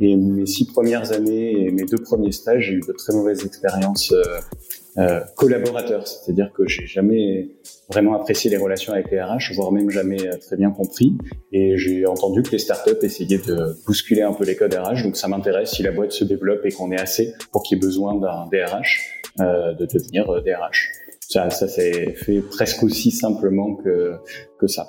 Et mes six premières années et mes deux premiers stages, j'ai eu de très mauvaises expériences euh, euh, collaborateurs. C'est-à-dire que j'ai jamais vraiment apprécié les relations avec les RH, voire même jamais euh, très bien compris. Et j'ai entendu que les startups essayaient de bousculer un peu les codes RH. Donc ça m'intéresse si la boîte se développe et qu'on est assez pour qu'il y ait besoin d'un DRH, euh, de devenir DRH. Ça, ça s'est fait presque aussi simplement que, que ça.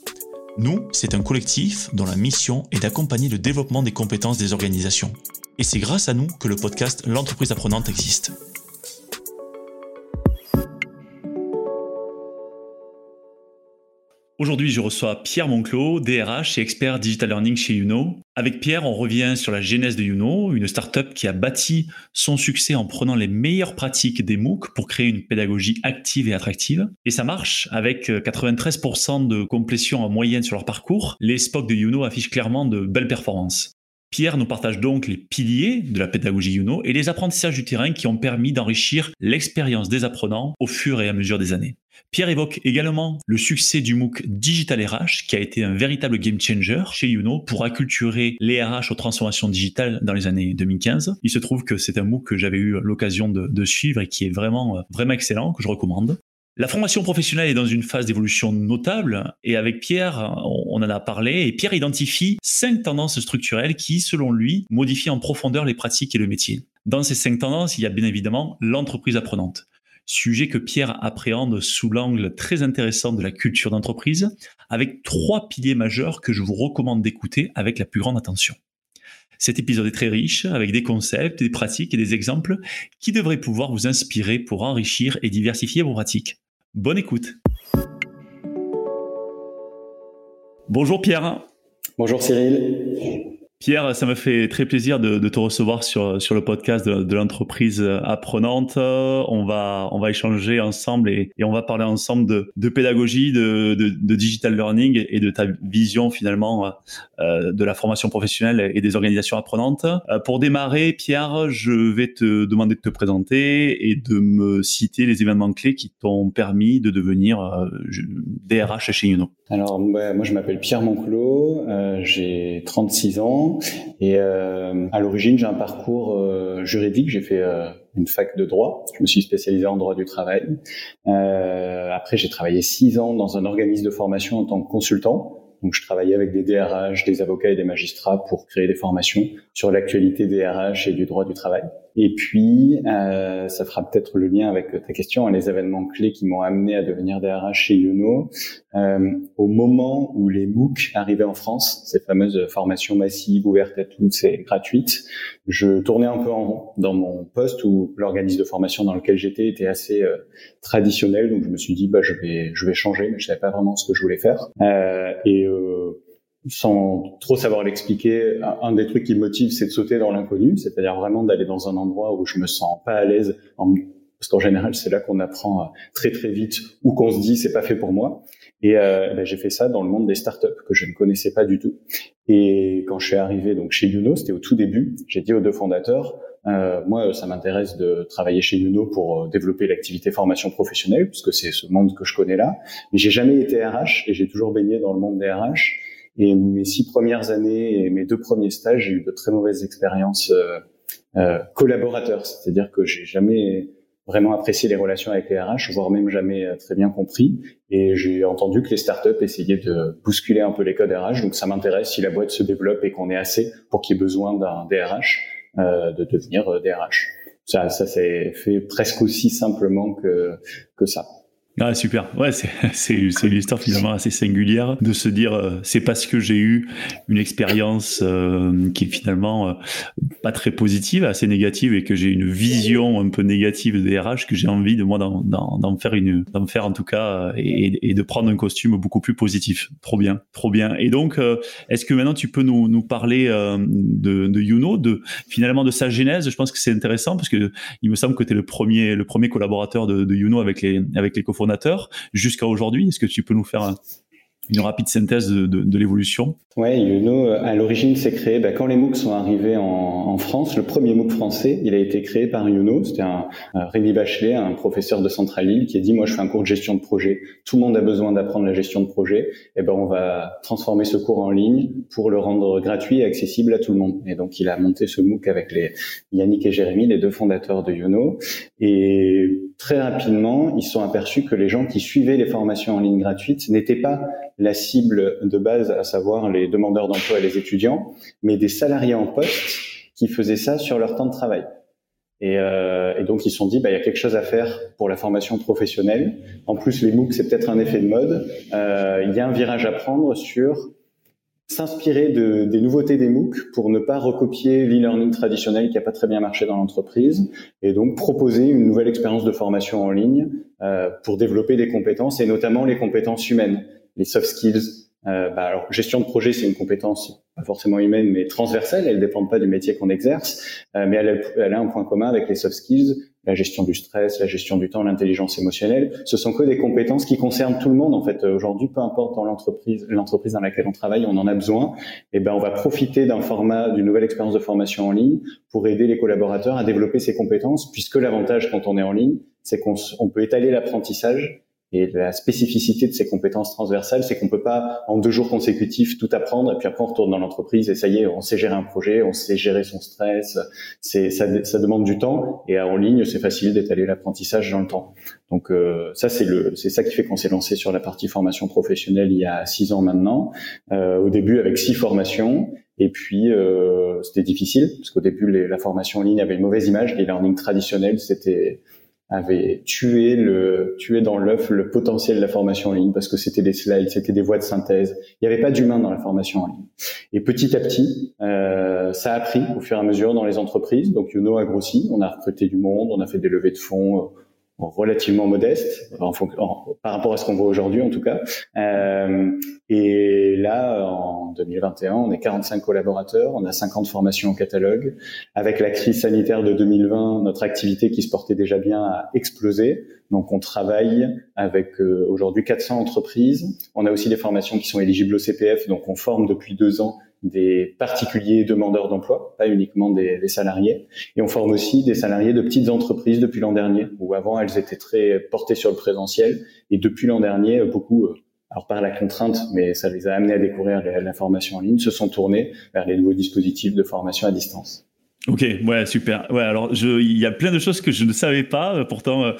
Nous, c'est un collectif dont la mission est d'accompagner le développement des compétences des organisations. Et c'est grâce à nous que le podcast L'entreprise apprenante existe. Aujourd'hui, je reçois Pierre Monclos, DRH et expert Digital Learning chez Uno. Avec Pierre, on revient sur la genèse de Uno, une startup qui a bâti son succès en prenant les meilleures pratiques des MOOC pour créer une pédagogie active et attractive. Et ça marche avec 93% de complétion en moyenne sur leur parcours. Les SPOC de Uno affichent clairement de belles performances. Pierre nous partage donc les piliers de la pédagogie Uno et les apprentissages du terrain qui ont permis d'enrichir l'expérience des apprenants au fur et à mesure des années. Pierre évoque également le succès du MOOC Digital RH, qui a été un véritable game changer chez Uno pour acculturer les RH aux transformations digitales dans les années 2015. Il se trouve que c'est un MOOC que j'avais eu l'occasion de, suivre et qui est vraiment, vraiment excellent, que je recommande. La formation professionnelle est dans une phase d'évolution notable et avec Pierre, on en a parlé et Pierre identifie cinq tendances structurelles qui, selon lui, modifient en profondeur les pratiques et le métier. Dans ces cinq tendances, il y a bien évidemment l'entreprise apprenante sujet que Pierre appréhende sous l'angle très intéressant de la culture d'entreprise, avec trois piliers majeurs que je vous recommande d'écouter avec la plus grande attention. Cet épisode est très riche, avec des concepts, des pratiques et des exemples qui devraient pouvoir vous inspirer pour enrichir et diversifier vos pratiques. Bonne écoute Bonjour Pierre Bonjour Cyril Pierre, ça me fait très plaisir de, de te recevoir sur, sur le podcast de, de l'entreprise apprenante. On va, on va échanger ensemble et, et on va parler ensemble de, de pédagogie, de, de, digital learning et de ta vision finalement euh, de la formation professionnelle et des organisations apprenantes. Euh, pour démarrer, Pierre, je vais te demander de te présenter et de me citer les événements clés qui t'ont permis de devenir euh, DRH chez Uno. Alors, moi, je m'appelle Pierre Monclot, euh, j'ai 36 ans et euh, à l'origine, j'ai un parcours euh, juridique. J'ai fait euh, une fac de droit. Je me suis spécialisé en droit du travail. après, j'ai travaillé six ans dans un organisme de formation en tant que consultant. Donc, je travaillais avec des DRH, des avocats et des magistrats pour créer des formations sur l'actualité des RH et du droit du travail. Et puis, euh, ça fera peut-être le lien avec ta question, hein, les événements clés qui m'ont amené à devenir DRH chez Youno. Euh, au moment où les MOOC arrivaient en France, ces fameuses formations massives, ouvertes à tous et gratuites, je tournais un peu en rond dans mon poste où l'organisme de formation dans lequel j'étais était assez euh, traditionnel. Donc, je me suis dit, bah, je vais, je vais changer, mais je savais pas vraiment ce que je voulais faire. Euh, et euh, sans trop savoir l'expliquer, un des trucs qui me motive, c'est de sauter dans l'inconnu, c'est-à-dire vraiment d'aller dans un endroit où je me sens pas à l'aise, parce qu'en général, c'est là qu'on apprend euh, très très vite ou qu'on se dit c'est pas fait pour moi. Et euh, ben, j'ai fait ça dans le monde des startups que je ne connaissais pas du tout. Et quand je suis arrivé donc chez Uno, c'était au tout début, j'ai dit aux deux fondateurs, euh, moi, ça m'intéresse de travailler chez Uno pour euh, développer l'activité formation professionnelle, puisque c'est ce monde que je connais là. Mais j'ai jamais été RH et j'ai toujours baigné dans le monde des RH. Et mes six premières années et mes deux premiers stages, j'ai eu de très mauvaises expériences euh, euh, collaborateurs. C'est-à-dire que j'ai jamais vraiment apprécié les relations avec les RH, voire même jamais euh, très bien compris. Et j'ai entendu que les startups essayaient de bousculer un peu les codes RH. Donc ça m'intéresse si la boîte se développe et qu'on est assez pour qu'il y ait besoin d'un DRH, euh, de devenir DRH. Ça, ça s'est fait presque aussi simplement que, que ça. Ah super, ouais c'est une histoire finalement assez singulière de se dire euh, c'est parce que j'ai eu une expérience euh, qui est finalement euh, pas très positive, assez négative et que j'ai une vision un peu négative des RH que j'ai envie de moi d'en faire une d'en faire en tout cas et, et, de prendre un costume beaucoup plus positif. Trop bien, trop bien. Et donc est-ce que maintenant tu peux nous, nous parler de, de Youno, de finalement de sa genèse? Je pense que c'est intéressant parce que il me semble que tu es le premier le premier collaborateur de, de Youno avec les avec les jusqu'à aujourd'hui. Est-ce que tu peux nous faire une rapide synthèse de, l'évolution? Ouais, Youno, euh, à l'origine, s'est créé bah, quand les MOOC sont arrivés en, France. Le premier MOOC français, il a été créé par Youno. C'était un, Rémi Bachelet, un professeur de Centrale Lille, qui a dit moi, je fais un cours de gestion de projet. Tout le monde a besoin d'apprendre la gestion de projet. Et eh ben, on va transformer ce cours en ligne pour le rendre gratuit et accessible à tout le monde. Et donc, il a monté ce MOOC avec Yannick et Jérémy, les deux fondateurs de Youno. Et très rapidement, ils sont aperçus que les gens qui suivaient les formations en ligne gratuites n'étaient pas la cible de base, à savoir les demandeurs d'emploi et les étudiants, mais des salariés en poste qui faisaient ça sur leur temps de travail. Et, euh, et donc ils se sont dit, bah, il y a quelque chose à faire pour la formation professionnelle. En plus, les MOOC, c'est peut-être un effet de mode. Euh, il y a un virage à prendre sur s'inspirer de, des nouveautés des MOOC pour ne pas recopier l'e-learning traditionnel qui n'a pas très bien marché dans l'entreprise et donc proposer une nouvelle expérience de formation en ligne euh, pour développer des compétences et notamment les compétences humaines, les soft skills, euh, bah alors, gestion de projet, c'est une compétence pas forcément humaine, mais transversale. Elle ne dépend pas du métier qu'on exerce, euh, mais elle a, elle a, un point commun avec les soft skills, la gestion du stress, la gestion du temps, l'intelligence émotionnelle. Ce sont que des compétences qui concernent tout le monde en fait. Aujourd'hui, peu importe dans l'entreprise, l'entreprise dans laquelle on travaille, on en a besoin. Et ben, on va profiter d'un format, d'une nouvelle expérience de formation en ligne pour aider les collaborateurs à développer ces compétences, puisque l'avantage quand on est en ligne, c'est qu'on on peut étaler l'apprentissage et la spécificité de ces compétences transversales, c'est qu'on peut pas en deux jours consécutifs tout apprendre et puis après on retourne dans l'entreprise et ça y est, on sait gérer un projet, on sait gérer son stress. C'est ça, ça demande du temps et en ligne c'est facile d'étaler l'apprentissage dans le temps. Donc euh, ça c'est le c'est ça qui fait qu'on s'est lancé sur la partie formation professionnelle il y a six ans maintenant. Euh, au début avec six formations et puis euh, c'était difficile parce qu'au début la formation en ligne avait une mauvaise image. Les learning traditionnels c'était avait tué le tué dans l'œuf le potentiel de la formation en ligne parce que c'était des slides, c'était des voies de synthèse. Il n'y avait pas d'humain dans la formation en ligne. Et petit à petit, euh, ça a pris au fur et à mesure dans les entreprises. Donc Youno a grossi, on a recruté du monde, on a fait des levées de fonds relativement modeste en, par rapport à ce qu'on voit aujourd'hui en tout cas. Euh, et là, en 2021, on est 45 collaborateurs, on a 50 formations au catalogue. Avec la crise sanitaire de 2020, notre activité qui se portait déjà bien a explosé. Donc on travaille avec euh, aujourd'hui 400 entreprises. On a aussi des formations qui sont éligibles au CPF, donc on forme depuis deux ans des particuliers demandeurs d'emploi, pas uniquement des, salariés. Et on forme aussi des salariés de petites entreprises depuis l'an dernier, où avant elles étaient très portées sur le présentiel. Et depuis l'an dernier, beaucoup, euh, alors par la contrainte, mais ça les a amenés à découvrir la formation en ligne, se sont tournés vers les nouveaux dispositifs de formation à distance. Ok, ouais, super. Ouais, alors je, il y a plein de choses que je ne savais pas. Euh, pourtant, euh,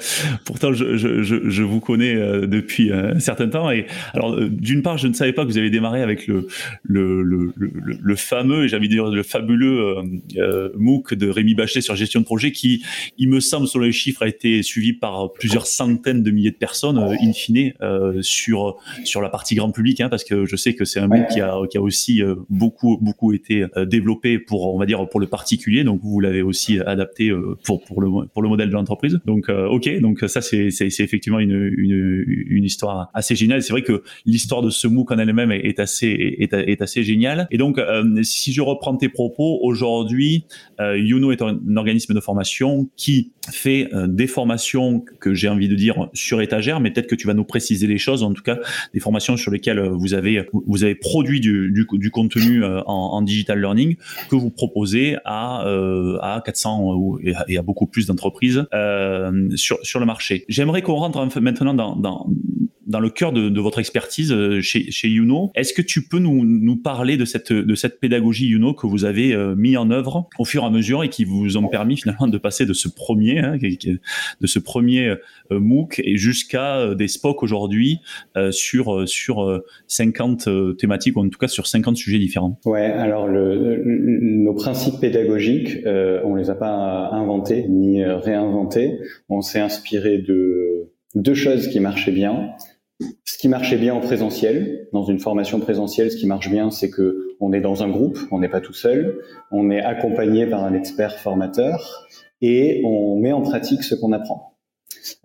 pourtant, je, je, je, vous connais euh, depuis un certain temps. Et alors, d'une part, je ne savais pas que vous avez démarré avec le le, le, le, le fameux, j'ai envie de dire le fabuleux euh, MOOC de Rémi Bachelet sur gestion de projet, qui, il me semble, sur les chiffres, a été suivi par plusieurs centaines de milliers de personnes, in fine, sur sur la partie grand public, hein, parce que je sais que c'est un MOOC qui a qui a aussi beaucoup beaucoup été développé pour, on va dire, pour le particulier donc vous l'avez aussi adapté euh, pour pour le pour le modèle de l'entreprise. Donc euh, ok, donc ça c'est effectivement une, une histoire assez géniale. C'est vrai que l'histoire de ce MOOC en elle-même est, assez est, est, assez géniale. Et donc euh, si je reprends tes propos, aujourd'hui Youno est un, organisme de formation qui fait des formations que j'ai envie de dire sur étagère, mais peut-être que tu vas nous préciser les choses. En tout cas, des formations sur lesquelles vous avez vous avez produit du du, contenu en, en digital learning que vous proposez à euh, à 400 et à, beaucoup plus d'entreprises euh, sur, le marché. J'aimerais qu'on rentre maintenant dans, dans le cœur de, votre expertise euh, chez, chez Youno. Est-ce que tu peux nous, nous parler de cette, de cette pédagogie Youno que vous avez mis en œuvre au fur et à mesure et qui vous ont permis finalement de passer de ce premier, hein, de ce premier MOOC et jusqu'à des SPOC aujourd'hui sur, sur 50 thématiques ou en tout cas sur 50 sujets différents? Ouais, alors le, nos principes pédagogiques euh, on les a pas inventés ni réinventés. On s'est inspiré de deux choses qui marchaient bien. Qui marchait bien en présentiel, dans une formation présentielle, ce qui marche bien, c'est que on est dans un groupe, on n'est pas tout seul, on est accompagné par un expert formateur et on met en pratique ce qu'on apprend.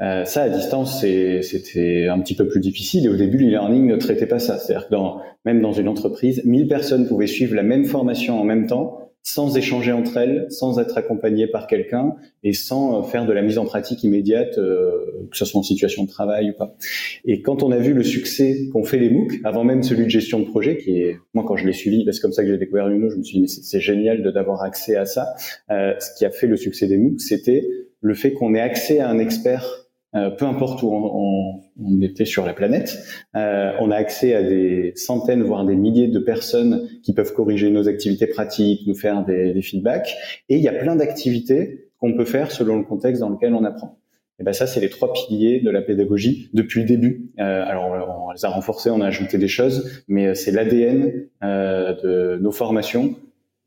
Euh, ça, à distance, c'était un petit peu plus difficile. Et au début, l'e-learning ne traitait pas ça. C'est-à-dire que dans, même dans une entreprise, 1000 personnes pouvaient suivre la même formation en même temps sans échanger entre elles, sans être accompagnées par quelqu'un et sans euh, faire de la mise en pratique immédiate, euh, que ce soit en situation de travail ou pas. Et quand on a vu le succès qu'ont fait les MOOC, avant même celui de gestion de projet, qui est, moi quand je l'ai suivi, c'est comme ça que j'ai découvert Uno, je me suis dit, mais c'est génial d'avoir accès à ça. Euh, ce qui a fait le succès des MOOC, c'était le fait qu'on ait accès à un expert euh, peu importe où on, on, était sur la planète, euh, on a accès à des centaines, voire des milliers de personnes qui peuvent corriger nos activités pratiques, nous faire des, des feedbacks, et il y a plein d'activités qu'on peut faire selon le contexte dans lequel on apprend. Et ben ça, c'est les trois piliers de la pédagogie depuis le début. Euh, alors, on les a renforcés, on a ajouté des choses, mais c'est l'ADN euh, de nos formations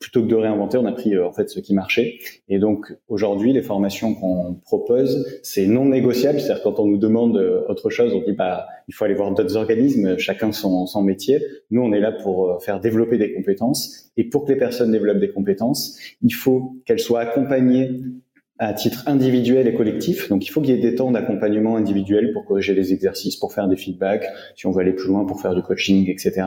plutôt que de réinventer, on a pris euh, en fait ce qui marchait. Et donc aujourd'hui, les formations qu'on propose, c'est non négociable. C'est-à-dire quand on nous demande euh, autre chose, on dit bah il faut aller voir d'autres organismes, chacun son, son métier. Nous, on est là pour euh, faire développer des compétences. Et pour que les personnes développent des compétences, il faut qu'elles soient accompagnées à titre individuel et collectif. Donc, il faut qu'il y ait des temps d'accompagnement individuel pour corriger les exercices, pour faire des feedbacks, si on veut aller plus loin, pour faire du coaching, etc.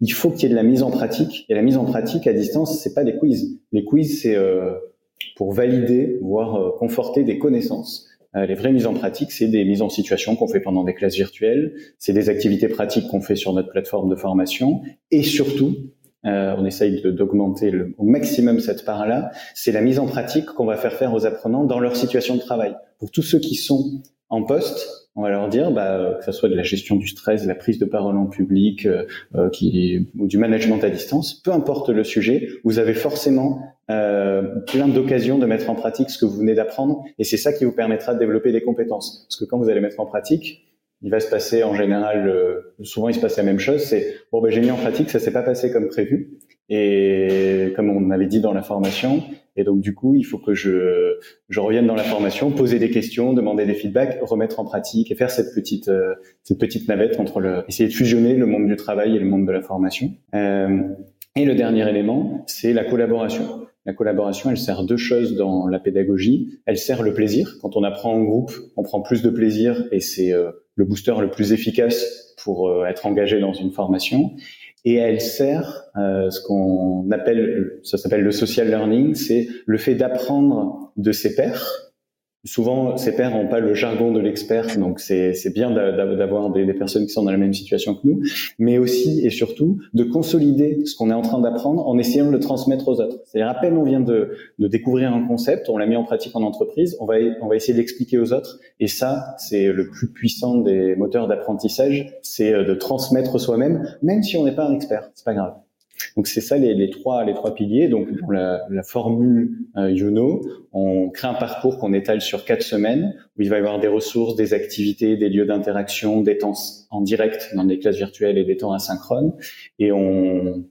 Il faut qu'il y ait de la mise en pratique. Et la mise en pratique à distance, c'est pas des quiz. Les quiz, c'est euh, pour valider, voire euh, conforter des connaissances. Euh, les vraies mises en pratique, c'est des mises en situation qu'on fait pendant des classes virtuelles, c'est des activités pratiques qu'on fait sur notre plateforme de formation, et surtout, euh, on essaye d'augmenter au maximum cette part-là, c'est la mise en pratique qu'on va faire faire aux apprenants dans leur situation de travail. Pour tous ceux qui sont en poste, on va leur dire, bah, que ce soit de la gestion du stress, la prise de parole en public, euh, euh, ou du management à distance, peu importe le sujet, vous avez forcément plein d'occasions de mettre en pratique ce que vous venez d'apprendre, et c'est ça qui vous permettra de développer des compétences. Parce que quand vous allez mettre en pratique, il va se passer en général, euh, souvent il se passe la même chose, c'est bon ben j'ai mis en pratique, ça s'est pas passé comme prévu et comme on avait dit dans la formation, et donc du coup il faut que je je revienne dans la formation, poser des questions, demander des feedbacks, remettre en pratique et faire cette petite euh, cette petite navette entre le essayer de fusionner le monde du travail et le monde de la formation. Euh, et le dernier élément, c'est la collaboration. La collaboration, elle sert deux choses dans la pédagogie. Elle sert le plaisir. Quand on apprend en groupe, on prend plus de plaisir et c'est euh, le booster le plus efficace pour euh, être engagé dans une formation. Et elle sert euh, ce qu'on appelle, ça s'appelle le social learning, c'est le fait d'apprendre de ses pairs Souvent, ces pairs n'ont pas le jargon de l'expert, donc c'est bien d'avoir des, personnes qui sont dans la même situation que nous, mais aussi et surtout de consolider ce qu'on est en train d'apprendre en essayant de le transmettre aux autres. C'est-à-dire, à peine on vient de, découvrir un concept, on l'a mis en pratique en entreprise, on va, on va essayer d'expliquer aux autres, et ça, c'est le plus puissant des moteurs d'apprentissage, c'est euh, de transmettre soi-même, même si on n'est pas un expert, c'est pas grave. Donc c'est ça les, trois les trois piliers. Donc pour la, la formule euh, Youno, on crée un parcours qu'on étale sur quatre semaines où il va y avoir des ressources, des activités, des lieux d'interaction, des temps en direct dans des classes virtuelles et des temps asynchrones. Et on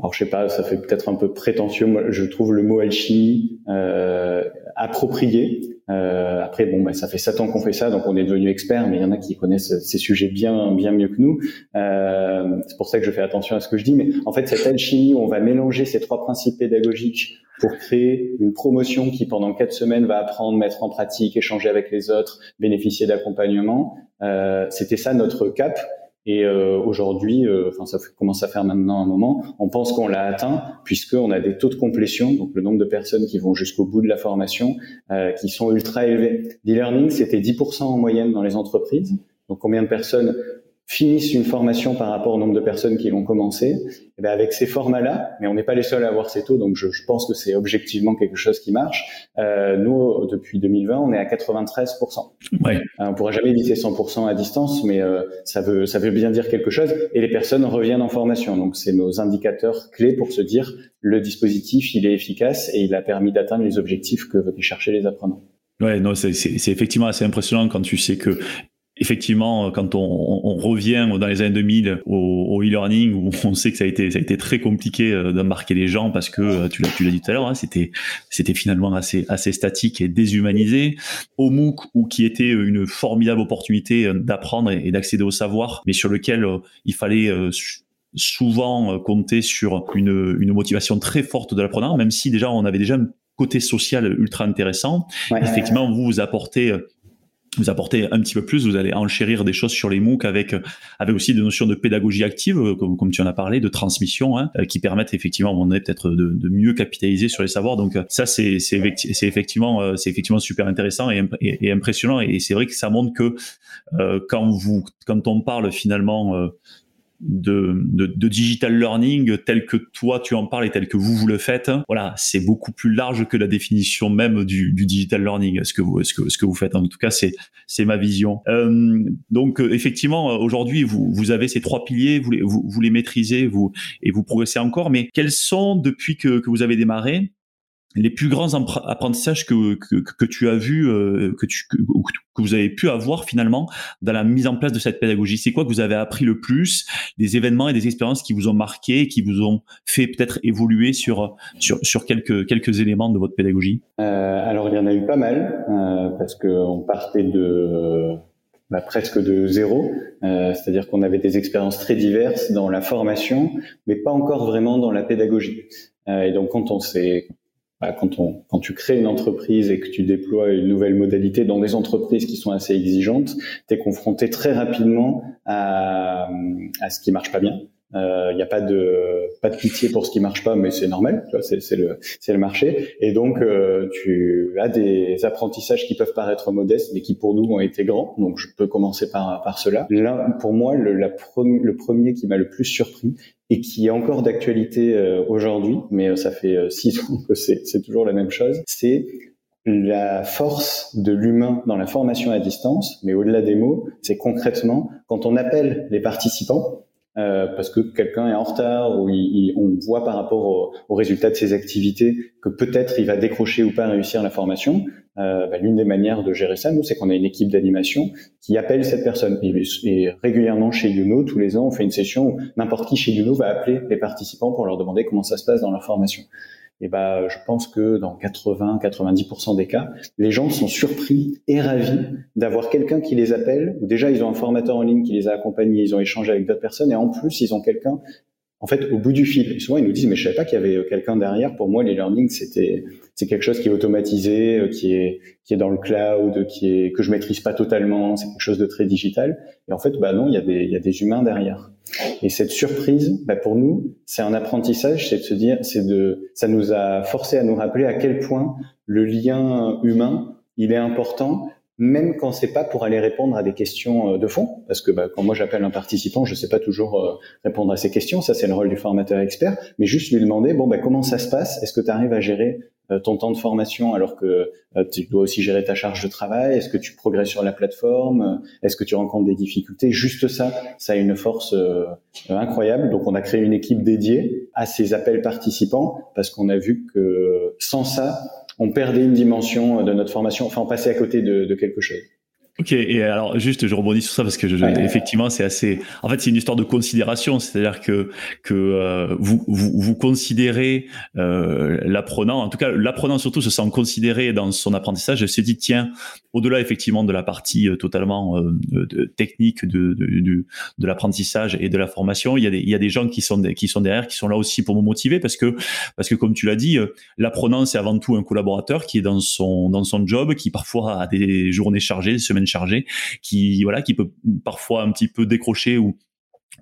alors je sais pas, ça fait peut-être un peu prétentieux. Moi, je trouve le mot alchimie euh, approprié euh, après, bon, bah, ça fait sept ans qu'on fait ça, donc on est devenu expert, mais il y en a qui connaissent ces sujets bien, bien mieux que nous. Euh, c'est pour ça que je fais attention à ce que je dis. Mais en fait, cette alchimie où on va mélanger ces trois principes pédagogiques pour créer une promotion qui, pendant quatre semaines, va apprendre, mettre en pratique, échanger avec les autres, bénéficier d'accompagnement. Euh, C'était ça notre cap. Et euh, aujourd'hui, euh, enfin ça commence à faire maintenant un moment, on pense qu'on l'a atteint puisqu'on a des taux de complétion, donc le nombre de personnes qui vont jusqu'au bout de la formation, euh, qui sont ultra élevés. L'e-learning, c'était 10% en moyenne dans les entreprises. Donc combien de personnes finissent une formation par rapport au nombre de personnes qui l'ont commencé, et eh bien avec ces formats-là, mais on n'est pas les seuls à avoir ces taux, donc je, je pense que c'est objectivement quelque chose qui marche. Euh, nous, depuis 2020, on est à 93%. Ouais. Euh, on pourra jamais éviter 100% à distance, mais euh, ça veut ça veut bien dire quelque chose. Et les personnes reviennent en formation, donc c'est nos indicateurs clés pour se dire le dispositif il est efficace et il a permis d'atteindre les objectifs que veulent chercher les apprenants. Ouais, non, c'est effectivement assez impressionnant quand tu sais que effectivement, quand on, on, revient dans les années 2000 au, e-learning, où on sait que ça a été, ça a été très compliqué euh, d'embarquer les gens parce que euh, tu l'as, tu l'as dit tout à l'heure, hein, c'était, c'était finalement assez, assez statique et déshumanisé. Au MOOC, où qui était une formidable opportunité euh, d'apprendre et, d'accéder au savoir, mais sur lequel il fallait souvent compter sur une, une motivation très forte de l'apprenant, même si déjà on avait déjà un côté social ultra intéressant. Effectivement, vous vous apportez vous apportez un petit peu plus, vous allez enchérir des choses sur les MOOC avec avec aussi des notions de pédagogie active, euh, comme, comme tu en as parlé, de transmission, hein, euh, qui permettent effectivement, à un moment donné, peut-être de, mieux capitaliser sur les savoirs. Donc ça, c'est c'est effectivement euh, c'est effectivement super intéressant et, et, impressionnant. Et c'est vrai que ça montre que euh, quand vous quand on parle finalement euh, de, de, de, digital learning tel que toi tu en parles et tel que vous vous le faites, voilà, c'est beaucoup plus large que la définition même du, du digital learning. Ce que vous, ce que, ce que vous faites, en tout cas, c'est c'est ma vision. Euh, donc euh, effectivement, aujourd'hui, vous vous avez ces trois piliers, vous les vous, vous les maîtrisez, vous et vous progressez encore. Mais quels sont depuis que, que vous avez démarré les plus grands apprentissages que, que, tu as vu, euh, que, tu, que, vous avez pu avoir finalement dans la mise en place de cette pédagogie? C'est quoi que vous avez appris le plus? Des événements et des expériences qui vous ont marqué, qui vous ont fait peut-être évoluer sur, sur, sur quelques, quelques éléments de votre pédagogie? Euh, Alors il y en a eu pas mal, euh, parce qu'on partait de... Bah, presque de zéro, euh, c'est-à-dire qu'on avait des expériences très diverses dans la formation, mais pas encore vraiment dans la pédagogie. Euh, et donc quand on s'est quand, on, quand tu crées une entreprise et que tu déploies une nouvelle modalité dans des entreprises qui sont assez exigeantes, tu es confronté très rapidement à, ce qui marche pas bien. Il euh, n'y a pas de pas de pitié pour ce qui marche pas, mais c'est normal, c'est le c'est le marché. Et donc euh, tu as des apprentissages qui peuvent paraître modestes, mais qui pour nous ont été grands. Donc je peux commencer par par cela. Là, pour moi, le, le premier qui m'a le plus surpris, et qui est encore d'actualité euh, aujourd'hui, mais euh, ça fait euh, six ans que c'est toujours la même chose, c'est la force de l'humain dans la formation à distance, mais au-delà des mots, c'est concrètement quand on appelle les participants, euh, parce que quelqu'un est en retard ou il, on voit par rapport au, au, résultat de ses activités que peut-être il va décrocher ou pas réussir la formation. Euh, bah, L'une des manières de gérer ça, nous, c'est qu'on a une équipe d'animation qui appelle cette personne. Et, et, régulièrement chez Youno, tous les ans, on fait une session où n'importe qui chez Youno va appeler les participants pour leur demander comment ça se passe dans leur formation et ben, je pense que dans 80-90% des cas, les gens sont surpris et ravis d'avoir quelqu'un qui les appelle, ou déjà ils ont un formateur en ligne qui les a accompagnés, ils ont échangé avec d'autres personnes, et en plus ils ont quelqu'un en fait, au bout du fil. Souvent, ils nous disent, mais je savais pas qu'il y avait quelqu'un derrière. Pour moi, les learning, c'était, c'est quelque chose qui est automatisé, euh, qui est, qui est dans le cloud, qui est, que je maîtrise pas totalement. C'est quelque chose de très digital. Et en fait, bah non, il y a des, il y a des humains derrière. Et cette surprise, bah pour nous, c'est un apprentissage, c'est de se dire, c'est de, ça nous a forcé à nous rappeler à quel point le lien humain, il est important même quand c'est pas pour aller répondre à des questions euh, de fond, parce que bah, quand moi j'appelle un participant, je sais pas toujours euh, répondre à ces questions, ça c'est le rôle du formateur expert, mais juste lui demander bon bah comment ça se passe, est-ce que tu arrives à gérer euh, ton temps de formation alors que tu dois aussi gérer ta charge de travail, est-ce que tu progresses sur la plateforme, est-ce que tu rencontres des difficultés, juste ça, ça a une force incroyable. Donc on a créé une équipe dédiée à ces appels participants parce qu'on a vu que sans ça on perdait une dimension de notre formation, enfin on passait à côté de, de quelque chose. Ok, et alors juste, je rebondis sur ça parce que je, effectivement, c'est assez. En fait, c'est une histoire de considération, c'est-à-dire que que euh, vous, vous, vous considérez euh, l'apprenant, en tout cas l'apprenant surtout se sent considéré dans son apprentissage. Je se dit tiens, au-delà effectivement de la partie euh, totalement euh, de, technique de de, de, de l'apprentissage et de la formation, il y a des il y a des gens qui sont qui sont derrière, qui sont là aussi pour me motiver parce que parce que comme tu l'as dit, l'apprenant c'est avant tout un collaborateur qui est dans son dans son job, qui parfois a des journées chargées, des semaines chargé, qui voilà, qui peut parfois un petit peu décrocher ou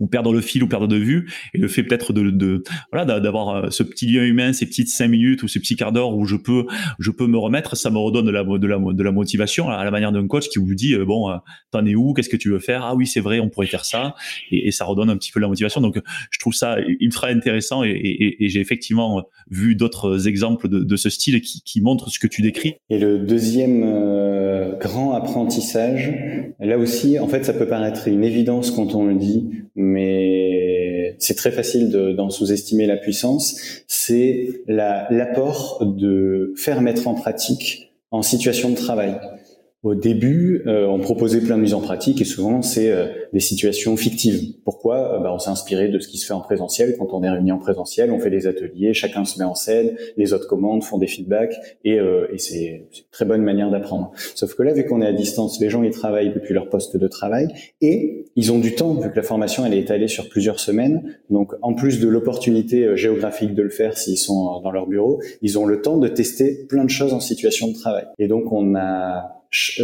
ou perdre le fil ou perdre de vue. Et le fait peut-être de, de voilà d'avoir euh, ce petit lien humain ces petites cinq minutes ou ces petits quarts d'heure où je peux je peux me remettre ça me redonne de la de la de la motivation à la manière d'un coach qui vous dit euh, bon euh, t'en es où? Qu'est-ce que tu veux faire ah oui c'est vrai on pourrait faire ça. Et, ça redonne un petit peu la motivation. Donc je trouve ça ultra intéressant et, j'ai effectivement vu d'autres exemples de, de, ce style qui, qui montrent ce que tu décris. Et le deuxième grand apprentissage. Là aussi, en fait, ça peut paraître une évidence quand on le dit, mais c'est très facile d'en sous-estimer la puissance. C'est l'apport de faire mettre en pratique en situation de travail. Au début, euh, on proposait plein de mises en pratique et souvent c'est euh, des situations fictives. Pourquoi? Euh, bah, On s'est inspiré de ce qui se fait en présentiel. Quand on est réuni en présentiel, on fait des ateliers, chacun se met en scène, les autres commandent, font des feedbacks et, et c'est une très bonne manière d'apprendre. Sauf que là, vu qu'on est à distance, les gens ils travaillent depuis leur poste de travail et ils ont du temps vu que la formation elle est étalée sur plusieurs semaines. Donc en plus de l'opportunité géographique de le faire s'ils sont dans leur bureau, ils ont le temps de tester plein de choses en situation de travail. Et donc on a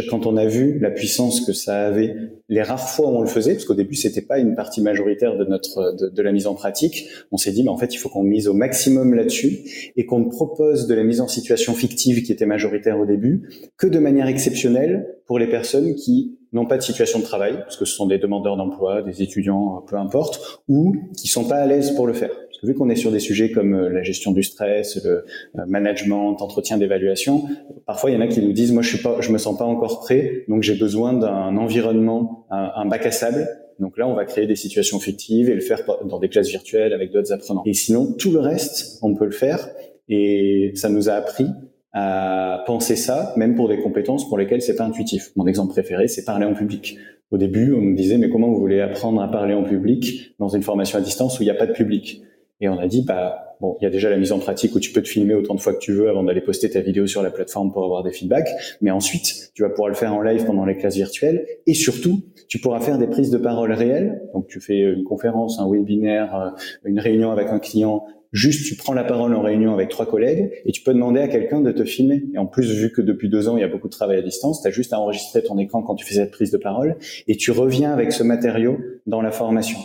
quand on a vu la puissance que ça avait, les rares fois où on le faisait, parce qu'au début c'était pas une partie majoritaire de notre de, la mise en pratique, on s'est dit mais en fait il faut qu'on mise au maximum là-dessus et qu'on propose de la mise en situation fictive qui était majoritaire au début que de manière exceptionnelle pour les personnes qui n'ont pas de situation de travail, parce que ce sont des demandeurs d'emploi, des étudiants, peu importe, ou qui sont pas à l'aise pour le faire vu qu'on est sur des sujets comme euh, la gestion du stress, le euh, management, entretien d'évaluation, parfois il y en a qui nous disent moi je suis pas, je me sens pas encore prêt, donc j'ai besoin d'un environnement, un, bac à sable. Donc là, on va créer des situations fictives et le faire dans des classes virtuelles avec d'autres apprenants. Et sinon, tout le reste, on peut le faire. Et ça nous a appris à penser ça, même pour des compétences pour lesquelles c'est pas intuitif. Mon exemple préféré, c'est parler en public. Au début, on nous disait, mais comment vous voulez apprendre à parler en public dans une formation à distance où il n'y a pas de public? Et on a dit, bah, bon, il y a déjà la mise en pratique où tu peux te filmer autant de fois que tu veux avant d'aller poster ta vidéo sur la plateforme pour avoir des feedbacks. Mais ensuite, tu vas pouvoir le faire en live pendant les classes virtuelles. Et surtout, tu pourras faire des prises de parole réelles. Donc, tu fais une conférence, un webinaire, euh, une réunion avec un client. Juste, tu prends la parole en réunion avec trois collègues et tu peux demander à quelqu'un de te filmer. Et en plus, vu que depuis deux ans, il y a beaucoup de travail à distance, tu as juste à enregistrer ton écran quand tu fais cette prise de parole et tu reviens avec ce matériau dans la formation.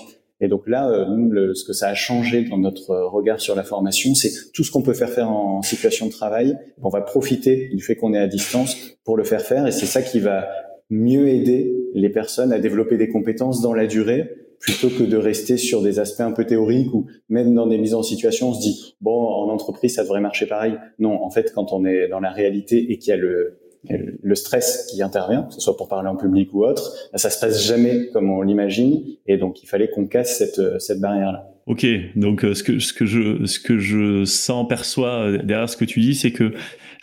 Et donc là, euh, nous, le, ce que ça a changé dans notre regard sur la formation, c'est tout ce qu'on peut faire faire en situation de travail. On va profiter du fait qu'on est à distance pour le faire faire, et c'est ça qui va mieux aider les personnes à développer des compétences dans la durée plutôt que de rester sur des aspects un peu théoriques ou même dans des mises en situation, on se dit bon en entreprise ça devrait marcher pareil. Non, en fait quand on est dans la réalité et qu'il y a le le stress qui intervient, que ce soit pour parler en public ou autre, ça se passe jamais comme on l'imagine, et donc il fallait qu'on casse cette, cette barrière-là. Ok, donc euh, ce que ce que je ce que je sens perçois euh, derrière ce que tu dis, c'est que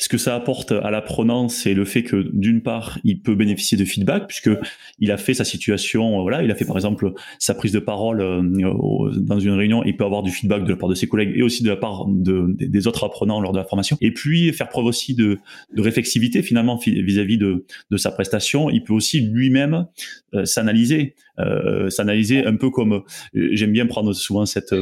ce que ça apporte à l'apprenant, c'est le fait que d'une part, il peut bénéficier de feedback puisque il a fait sa situation, euh, voilà, il a fait par exemple sa prise de parole euh, dans une réunion, il peut avoir du feedback de la part de ses collègues et aussi de la part de, des autres apprenants lors de la formation. Et puis faire preuve aussi de, réflexivité finalement vis-à-vis de, sa prestation. Il peut aussi lui-même euh, s'analyser, s'analyser un peu comme j'aime bien prendre souvent cet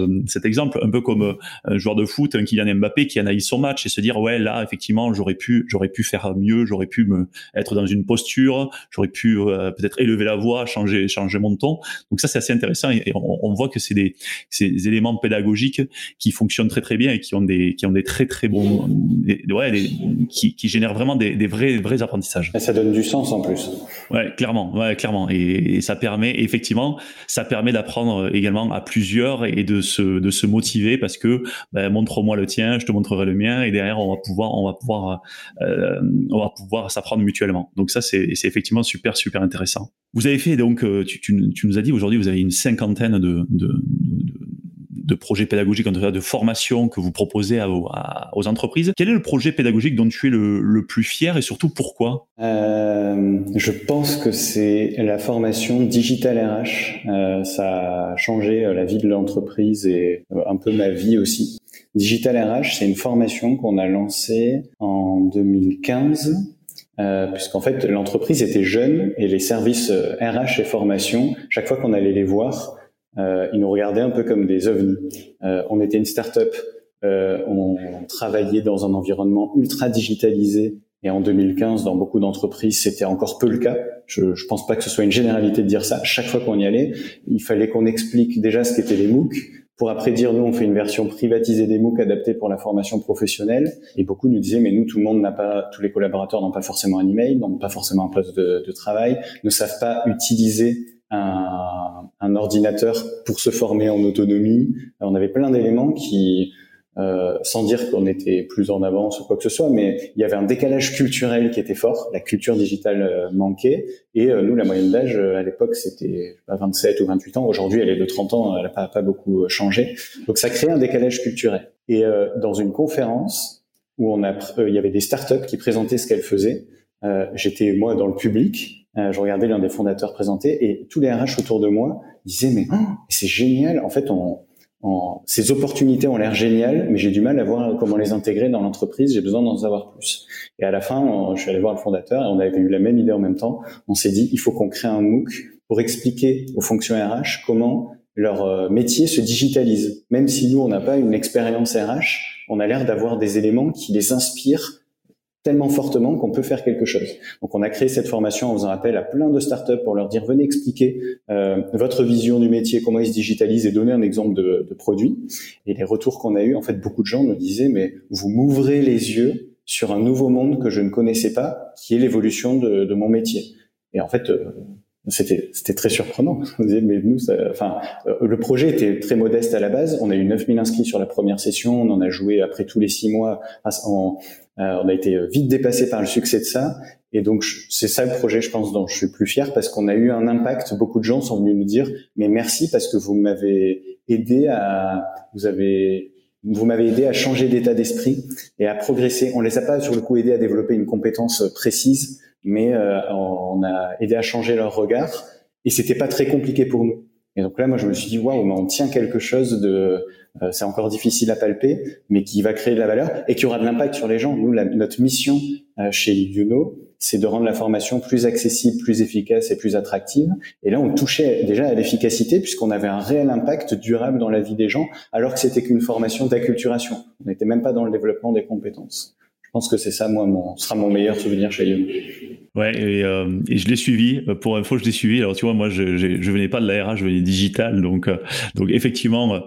exemple, un peu comme un joueur de foot, un Kylian Mbappé qui analyse son match et se dire ouais là effectivement j'aurais pu j'aurais pu faire mieux j'aurais pu me être dans une posture j'aurais pu euh, peut-être élever la voix changer changer mon ton. Donc ça c'est assez intéressant et, on, voit que c'est des, des éléments pédagogiques qui fonctionnent très très bien et qui ont des qui ont des très très bons ouais qui, qui génèrent vraiment des, des vrais vrais apprentissages. Et ça donne du sens en plus. Ouais clairement ouais clairement. Et, ça permet effectivement ça permet d'apprendre également à plusieurs et de se de se motiver parce que ben, montre-moi le tien je te montrerai le mien et derrière on va pouvoir on va pouvoir euh, on va pouvoir s'apprendre mutuellement. Donc ça, c'est effectivement super, super intéressant. Vous avez fait donc, euh, tu, nous as dit aujourd'hui, vous avez une cinquantaine de, projets pédagogiques, en tout cas de formation que vous proposez aux entreprises. Quel est le projet pédagogique dont tu es le, plus fier et surtout pourquoi? Euh, Je pense que c'est la formation Digital RH. ça a changé la vie de l'entreprise et un peu ma vie aussi. Digital RH, c'est une formation qu'on a lancée en 2015. Euh, puisqu'en fait l'entreprise était jeune et les services RH euh, et formation, chaque fois qu'on allait les voir, euh, ils nous regardaient un peu comme des ovnis. Euh, on était une start-up, euh, on travaillait dans un environnement ultra digitalisé et en 2015, dans beaucoup d'entreprises, c'était encore peu le cas. Je ne pense pas que ce soit une généralité de dire ça. Chaque fois qu'on y allait, il fallait qu'on explique déjà ce qu'étaient les MOOC, pour après dire nous on fait une version privatisée des MOOC adaptée pour la formation professionnelle. Et beaucoup nous disaient mais nous tout le monde n'a pas tous les collaborateurs n'ont pas forcément un email n'ont pas forcément un poste de, travail ne savent pas utiliser un, un, ordinateur pour se former en autonomie. On avait plein d'éléments qui euh, sans dire qu'on était plus en avance ou quoi que ce soit, mais il y avait un décalage culturel qui était fort, la culture digitale euh, manquait, et euh, nous, la moyenne d'âge à l'époque, c'était 27 ou 28 ans, aujourd'hui elle est de 30 ans, elle n'a pas, pas, beaucoup changé, donc ça crée un décalage culturel. Et dans une conférence où on a, il y avait des startups qui présentaient ce qu'elles faisaient, j'étais moi dans le public, je regardais l'un des fondateurs présenter et tous les RH autour de moi disaient mais oh, c'est génial. En fait, on, ces opportunités ont l'air géniales, mais j'ai du mal à voir comment les intégrer dans l'entreprise. J'ai besoin d'en savoir plus. Et à la fin, je suis allé voir le fondateur et on avait eu la même idée en même temps. On s'est dit, il faut qu'on crée un MOOC pour expliquer aux fonctions RH comment leur euh, métier se digitalise. Même si nous, on n'a pas une expérience RH, on a l'air d'avoir des éléments qui les inspirent tellement fortement qu'on peut faire quelque chose. Donc on a créé cette formation en faisant appel à plein de startups pour leur dire venez expliquer euh, votre vision du métier, comment ils se digitalisent et donner un exemple de, de produit. Et les retours qu'on a eu, en fait, beaucoup de gens nous disaient mais vous m'ouvrez les yeux sur un nouveau monde que je ne connaissais pas, qui est l'évolution de, de, mon métier. Et en fait, euh, c'était c'était très surprenant. On disait mais nous, ça, enfin, euh, le projet était très modeste à la base. On a eu 9000 inscrits sur la première session. On en a joué après tous les six mois en, on a été vite dépassé par le succès de ça. Et donc, c'est ça le projet, je pense, dont je suis plus fier parce qu'on a eu un impact. Beaucoup de gens sont venus nous dire, mais merci parce que vous m'avez aidé à, vous avez, vous m'avez aidé à changer d'état d'esprit et à progresser. On les a pas sur le coup aidé à développer une compétence précise, mais euh, on a aidé à changer leur regard. Et c'était pas très compliqué pour nous. Et donc là, moi, je me suis dit, waouh, mais on tient quelque chose de, euh, c'est encore difficile à palper, mais qui va créer de la valeur et qui aura de l'impact sur les gens. Nous, notre mission euh, chez Youno, c'est de rendre la formation plus accessible, plus efficace et plus attractive. Et là, on touchait déjà à l'efficacité puisqu'on avait un réel impact durable dans la vie des gens, alors que c'était qu'une formation d'acculturation. On n'était même pas dans le développement des compétences. Je pense que c'est ça, moi, mon, sera mon meilleur souvenir chez Youno. Ouais, et, euh, et, je l'ai suivi. Euh, pour info, je l'ai suivi. Alors, tu vois, moi, je, je, je venais pas de la RH, je venais digital. Donc, euh, donc effectivement,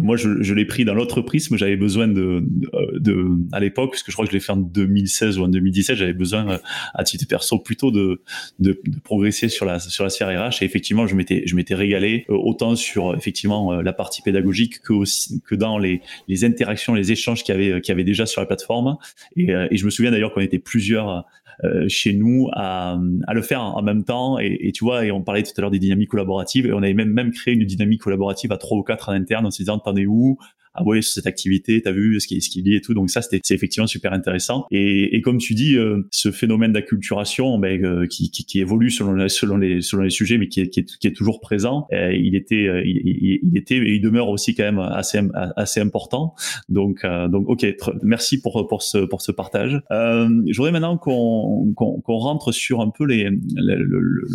moi, je, je l'ai pris dans l'autre prisme. J'avais besoin de, de, de, à l'époque, parce que je crois que je l'ai fait en 2016 ou en 2017, j'avais besoin, à titre perso, plutôt de, de, de, progresser sur la, sur la sphère RH. Et effectivement, je m'étais, je m'étais régalé autant sur, effectivement, la partie pédagogique que aussi, que dans les, les interactions, les échanges qu'il y avait, qu'il y avait déjà sur la plateforme. Et, et je me souviens d'ailleurs qu'on était plusieurs euh, chez nous à, le faire en même temps. Et, et, tu vois, et on parlait tout à l'heure des dynamiques collaboratives, et on avait même, même créé une dynamique collaborative à trois ou quatre en interne en se disant, t'en es où? Ah ouais sur cette activité, t'as vu ce qui ce qui dit et tout. Donc ça c'était c'est effectivement super intéressant. Et, et comme tu dis, euh, ce phénomène d'acculturation, ben, euh, qui, qui, qui, évolue selon les, selon les selon les sujets, mais qui est, qui est, qui est toujours présent. Euh, il était il, il, était et il demeure aussi quand même assez assez important. Donc donc ok, merci pour pour ce pour ce partage. je voudrais maintenant qu'on qu'on rentre sur un peu les le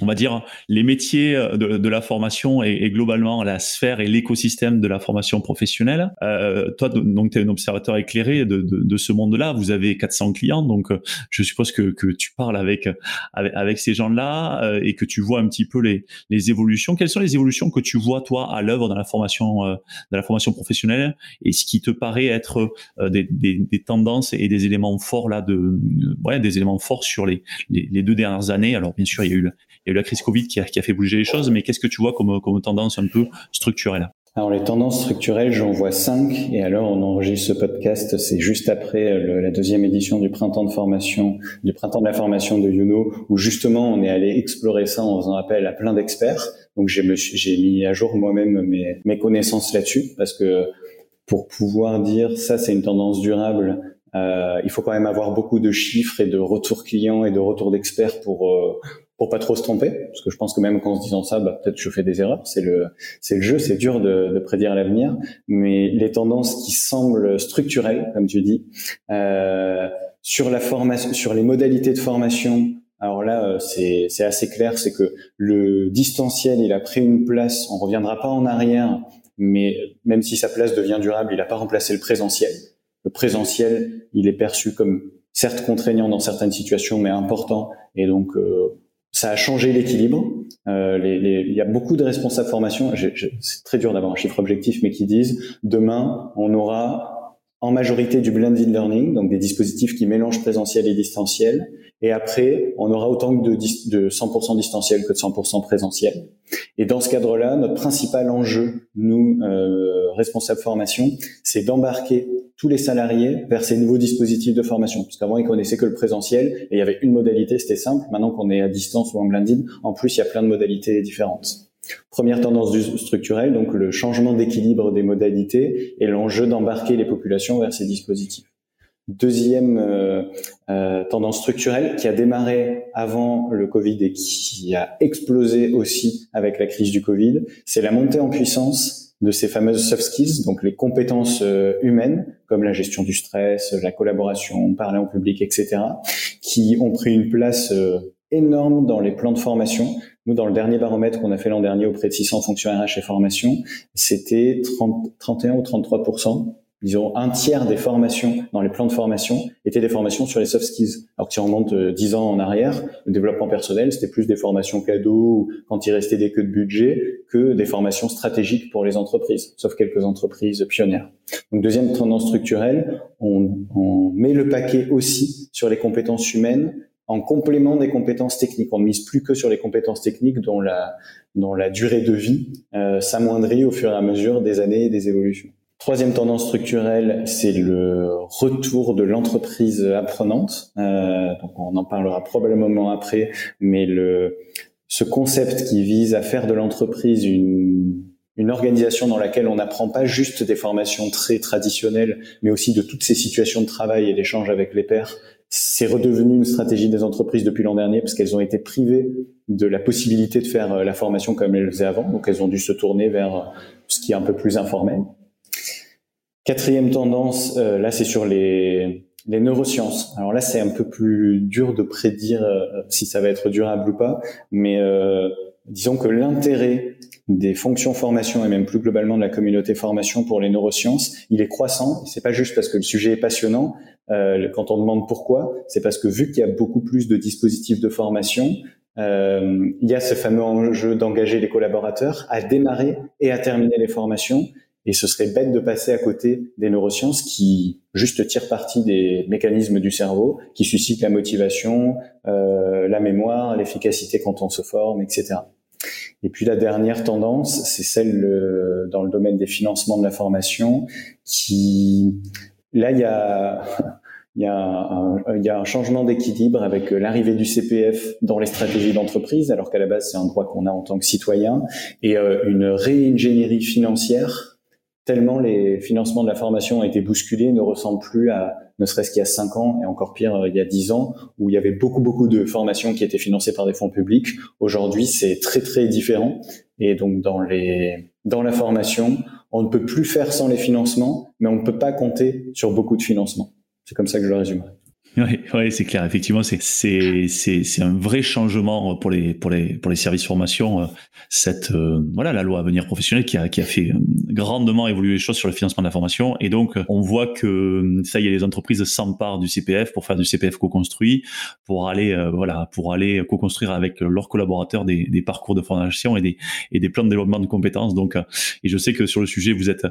on va dire, les métiers euh, de, de la formation et, et, globalement la sphère et l'écosystème de la formation professionnelle. Euh, toi, donc, tu es un observateur éclairé de, de, de ce monde-là. Vous avez 400 clients, donc euh, je suppose que, que tu parles avec, avec, avec ces gens-là euh, et que tu vois un petit peu les, les évolutions. Quelles sont les évolutions que tu vois, toi, à l'œuvre dans la formation, euh, dans la formation professionnelle et ce qui te paraît être des, des, des, tendances et des éléments forts là de, ouais, des éléments forts sur les, les deux dernières années? Alors, bien sûr, il y a eu il la crise Covid qui a, qui a fait bouger les choses, mais qu'est-ce que tu vois comme, comme tendance un peu structurelle? Alors les tendances structurelles, j'en vois cinq. Et alors on enregistre ce podcast, c'est juste après le, la deuxième édition du printemps de formation, du printemps de la formation de Youno, où justement on est allé explorer ça en faisant appel à plein d'experts. Donc j'ai mis à jour moi-même mes, mes connaissances là-dessus, parce que pour pouvoir dire ça c'est une tendance durable, euh, il faut quand même avoir beaucoup de chiffres et de retours clients et de retours d'experts pour euh, pour pas trop se tromper, parce que je pense que même qu'en se disant ça, bah, peut-être je fais des erreurs. C'est le, c'est le jeu, c'est dur de, de prédire l'avenir, mais les tendances qui semblent structurelles, comme tu dis, euh, sur la formation, sur les modalités de formation. Alors là, euh, c'est, c'est assez clair, c'est que le distanciel, il a pris une place. On reviendra pas en arrière, mais même si sa place devient durable, il n'a pas remplacé le présentiel. Le présentiel, il est perçu comme certes contraignant dans certaines situations, mais important. Et donc, euh, ça a changé l'équilibre. Euh, les, les, il y a beaucoup de responsables formation, c'est très dur d'avoir un chiffre objectif, mais qui disent demain, on aura en majorité du blended learning, donc des dispositifs qui mélangent présentiel et distanciel, et après, on aura autant de, de 100% distanciel que de 100% présentiel. Et dans ce cadre-là, notre principal enjeu, nous, euh, responsables formation, c'est d'embarquer tous les salariés vers ces nouveaux dispositifs de formation. Parce qu'avant, ils connaissaient que le présentiel et il y avait une modalité, c'était simple. Maintenant qu'on est à distance ou en blended, en plus, il y a plein de modalités différentes. Première tendance structurelle, donc le changement d'équilibre des modalités et l'enjeu d'embarquer les populations vers ces dispositifs. Deuxième euh, euh, tendance structurelle qui a démarré avant le Covid et qui a explosé aussi avec la crise du Covid, c'est la montée en puissance de ces fameuses soft skills, donc les compétences euh, humaines comme la gestion du stress, la collaboration, parler en public, etc., qui ont pris une place énorme dans les plans de formation. Nous, dans le dernier baromètre qu'on a fait l'an dernier auprès de 600 fonctionnaires RH et formation, c'était 31 ou 33 disons un tiers des formations dans les plans de formation étaient des formations sur les soft skills. Alors si on remonte euh, dix ans en arrière, le développement personnel, c'était plus des formations cadeaux quand il restait des queues de budget que des formations stratégiques pour les entreprises, sauf quelques entreprises pionnières. Donc deuxième tendance structurelle, on, on met le paquet aussi sur les compétences humaines en complément des compétences techniques. On ne mise plus que sur les compétences techniques dont la, dont la durée de vie euh, s'amoindrit au fur et à mesure des années et des évolutions. Troisième tendance structurelle, c'est le retour de l'entreprise apprenante. Euh, donc on en parlera probablement après, mais le, ce concept qui vise à faire de l'entreprise une, une organisation dans laquelle on n'apprend pas juste des formations très traditionnelles, mais aussi de toutes ces situations de travail et d'échange avec les pairs. C'est redevenu une stratégie des entreprises depuis l'an dernier parce qu'elles ont été privées de la possibilité de faire la formation comme elles le faisaient avant. Donc elles ont dû se tourner vers ce qui est un peu plus informel. Quatrième tendance, euh, là c'est sur les, les neurosciences. Alors là c'est un peu plus dur de prédire euh, si ça va être durable ou pas, mais euh, disons que l'intérêt des fonctions formation et même plus globalement de la communauté formation pour les neurosciences, il est croissant. C'est pas juste parce que le sujet est passionnant. quand on demande pourquoi, c'est parce que vu qu'il y a beaucoup plus de dispositifs de formation, il y a ce fameux enjeu d'engager les collaborateurs à démarrer et à terminer les formations. Et ce serait bête de passer à côté des neurosciences qui juste tirent parti des mécanismes du cerveau, qui suscitent la motivation, euh, la mémoire, l'efficacité quand on se forme, etc. Et puis la dernière tendance, c'est celle euh, dans le domaine des financements de la formation, qui là il y a il y, un, y a un changement d'équilibre avec l'arrivée du CPF dans les stratégies d'entreprise, alors qu'à la base c'est un droit qu'on a en tant que citoyen, et euh, une réingénierie financière tellement les financements de la formation ont été bousculés, ne ressemblent plus à ne serait-ce qu'il y a 5 ans et encore pire euh, il y a 10 ans où il y avait beaucoup beaucoup de formations qui étaient financées par des fonds publics. Aujourd'hui, c'est très très différent et donc dans les dans la formation, on ne peut plus faire sans les financements, mais on ne peut pas compter sur beaucoup de financements. C'est comme ça que je le résume. Oui, ouais, c'est clair. Effectivement, c'est c'est c'est un vrai changement pour les pour les pour les services formation. Euh, cette euh, voilà la loi à venir professionnelle qui a qui a fait euh, grandement évoluer les choses sur le financement de la formation. Et donc, on voit que ça y est, les entreprises s'emparent du CPF pour faire du CPF co-construit, pour aller voilà pour aller co-construire avec leurs collaborateurs des, des parcours de formation et des et des plans de développement de compétences. Donc, et je sais que sur le sujet, vous êtes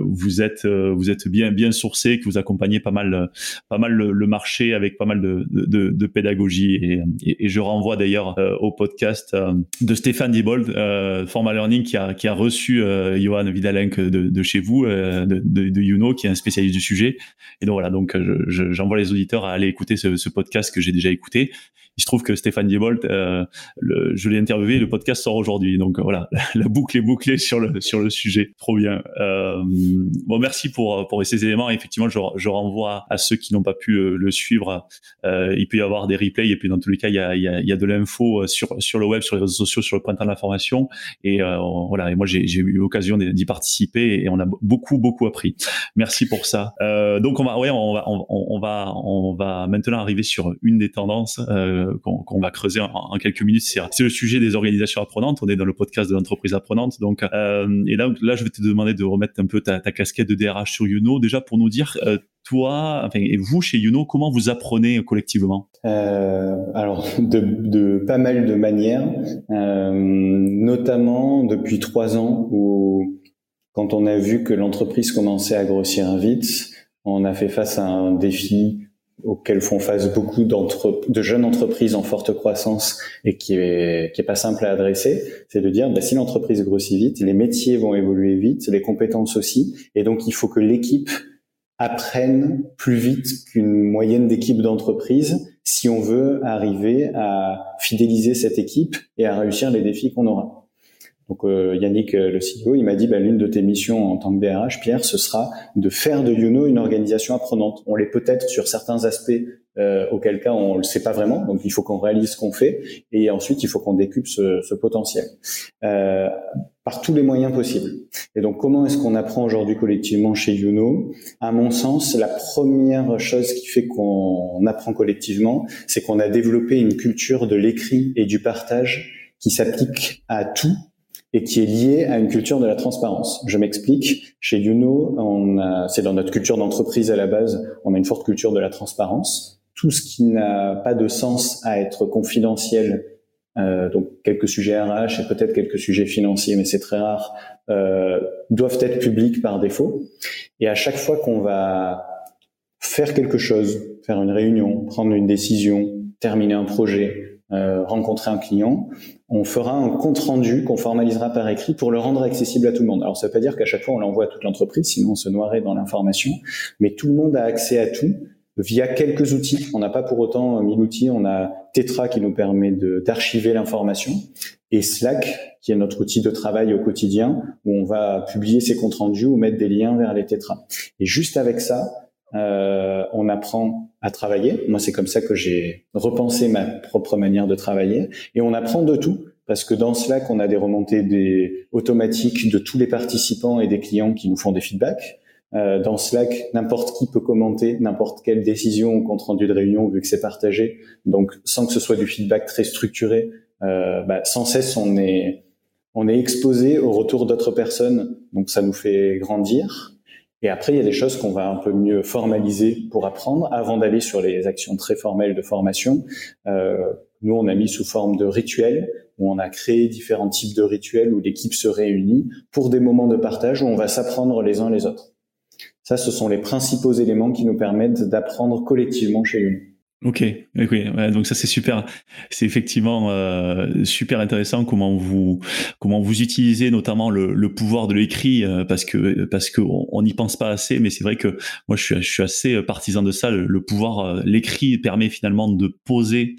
vous êtes vous êtes bien bien sourcé, que vous accompagnez pas mal pas mal le, marché avec pas mal de, pédagogie. Et, je renvoie d'ailleurs euh, au podcast euh, de Stéphane Diebold, euh, Formal Learning, qui a, qui a reçu Johan Vidalenk de, chez vous, de, Youno, qui est un spécialiste du sujet. Et donc voilà, donc j'envoie les auditeurs à aller écouter ce podcast que j'ai déjà écouté il se trouve que Stéphane Diebold, euh, le, je l'ai interviewé, le podcast sort aujourd'hui. Donc voilà, la boucle est bouclée sur le sur le sujet. Trop bien. Euh, bon, merci pour pour ces éléments. Effectivement, je, je renvoie à ceux qui n'ont pas pu le, le suivre. Euh, il peut y avoir des replays et puis dans tous les cas, il y a il y a, il y a de l'info sur sur le web, sur les réseaux sociaux, sur le printemps de l'information. Et euh, voilà. Et moi, j'ai eu l'occasion d'y participer et on a beaucoup beaucoup appris. Merci pour ça. Euh, donc on va ouais, on va on, va on va maintenant arriver sur une des tendances. Euh, qu'on va creuser en, quelques minutes. C'est le sujet des organisations apprenantes. On est dans le podcast de l'entreprise apprenante. Donc, euh, et là, là, je vais te demander de remettre un peu ta, casquette de DRH sur Youno, déjà pour nous dire, euh, toi, et vous chez Youno, comment vous apprenez collectivement? Euh, Alors, de, pas mal de manières, notamment depuis trois ans où, quand on a vu que l'entreprise commençait à grossir vite, on a fait face à un défi auxquels font face beaucoup de jeunes entreprises en forte croissance et qui est, qui est pas simple à adresser, c'est de dire bah, si l'entreprise grossit vite, les métiers vont évoluer vite, les compétences aussi, et donc il faut que l'équipe apprenne plus vite qu'une moyenne d'équipe d'entreprise si on veut arriver à fidéliser cette équipe et à réussir les défis qu'on aura. Donc Yannick, le CEO, il m'a dit bah, l'une de tes missions en tant que DRH, Pierre, ce sera de faire de Youno une organisation apprenante. On l'est peut-être sur certains aspects euh, auquel cas on le sait pas vraiment. Donc il faut qu'on réalise ce qu'on fait et ensuite il faut qu'on décupe ce, ce potentiel euh, par tous les moyens possibles. Et donc comment est-ce qu'on apprend aujourd'hui collectivement chez Youno À mon sens, la première chose qui fait qu'on apprend collectivement, c'est qu'on a développé une culture de l'écrit et du partage qui s'applique à tout et qui est liée à une culture de la transparence. Je m'explique. Chez Youno, on c'est dans notre culture d'entreprise à la base, on a une forte culture de la transparence tout ce qui n'a pas de sens à être confidentiel, euh, donc quelques sujets RH et peut-être quelques sujets financiers, mais c'est très rare, euh, doivent être publics par défaut. Et à chaque fois qu'on va faire quelque chose, faire une réunion, prendre une décision, terminer un projet, euh, rencontrer un client, on fera un compte rendu qu'on formalisera par écrit pour le rendre accessible à tout le monde. Alors ça veut pas dire qu'à chaque fois on l'envoie à toute l'entreprise, sinon on se noierait dans l'information, mais tout le monde a accès à tout via quelques outils. On n'a pas pour autant mille outils. On a Tetra qui nous permet d'archiver l'information et Slack qui est notre outil de travail au quotidien où on va publier ses comptes rendus ou mettre des liens vers les Tetra. Et juste avec ça, euh, on apprend à travailler. Moi, c'est comme ça que j'ai repensé ma propre manière de travailler. Et on apprend de tout parce que dans Slack, on a des remontées des automatiques de tous les participants et des clients qui nous font des feedbacks. Euh, dans Slack, n'importe qui peut commenter n'importe quelle décision ou compte rendu de réunion vu que c'est partagé. Donc, sans que ce soit du feedback très structuré, euh, bah, sans cesse on est on est exposé au retour d'autres personnes. Donc, ça nous fait grandir. Et après, il y a des choses qu'on va un peu mieux formaliser pour apprendre avant d'aller sur les actions très formelles de formation. Euh, nous, on a mis sous forme de rituels où on a créé différents types de rituels où l'équipe se réunit pour des moments de partage où on va s'apprendre les uns les autres. Ça, ce sont les principaux éléments qui nous permettent d'apprendre collectivement chez nous. Ok, ok, donc ça c'est super, c'est effectivement euh, super intéressant comment vous comment vous utilisez notamment le, le pouvoir de l'écrit euh, parce que parce que on n'y pense pas assez, mais c'est vrai que moi je suis assez partisan de ça. Le, pouvoir, euh, l'écrit permet finalement de poser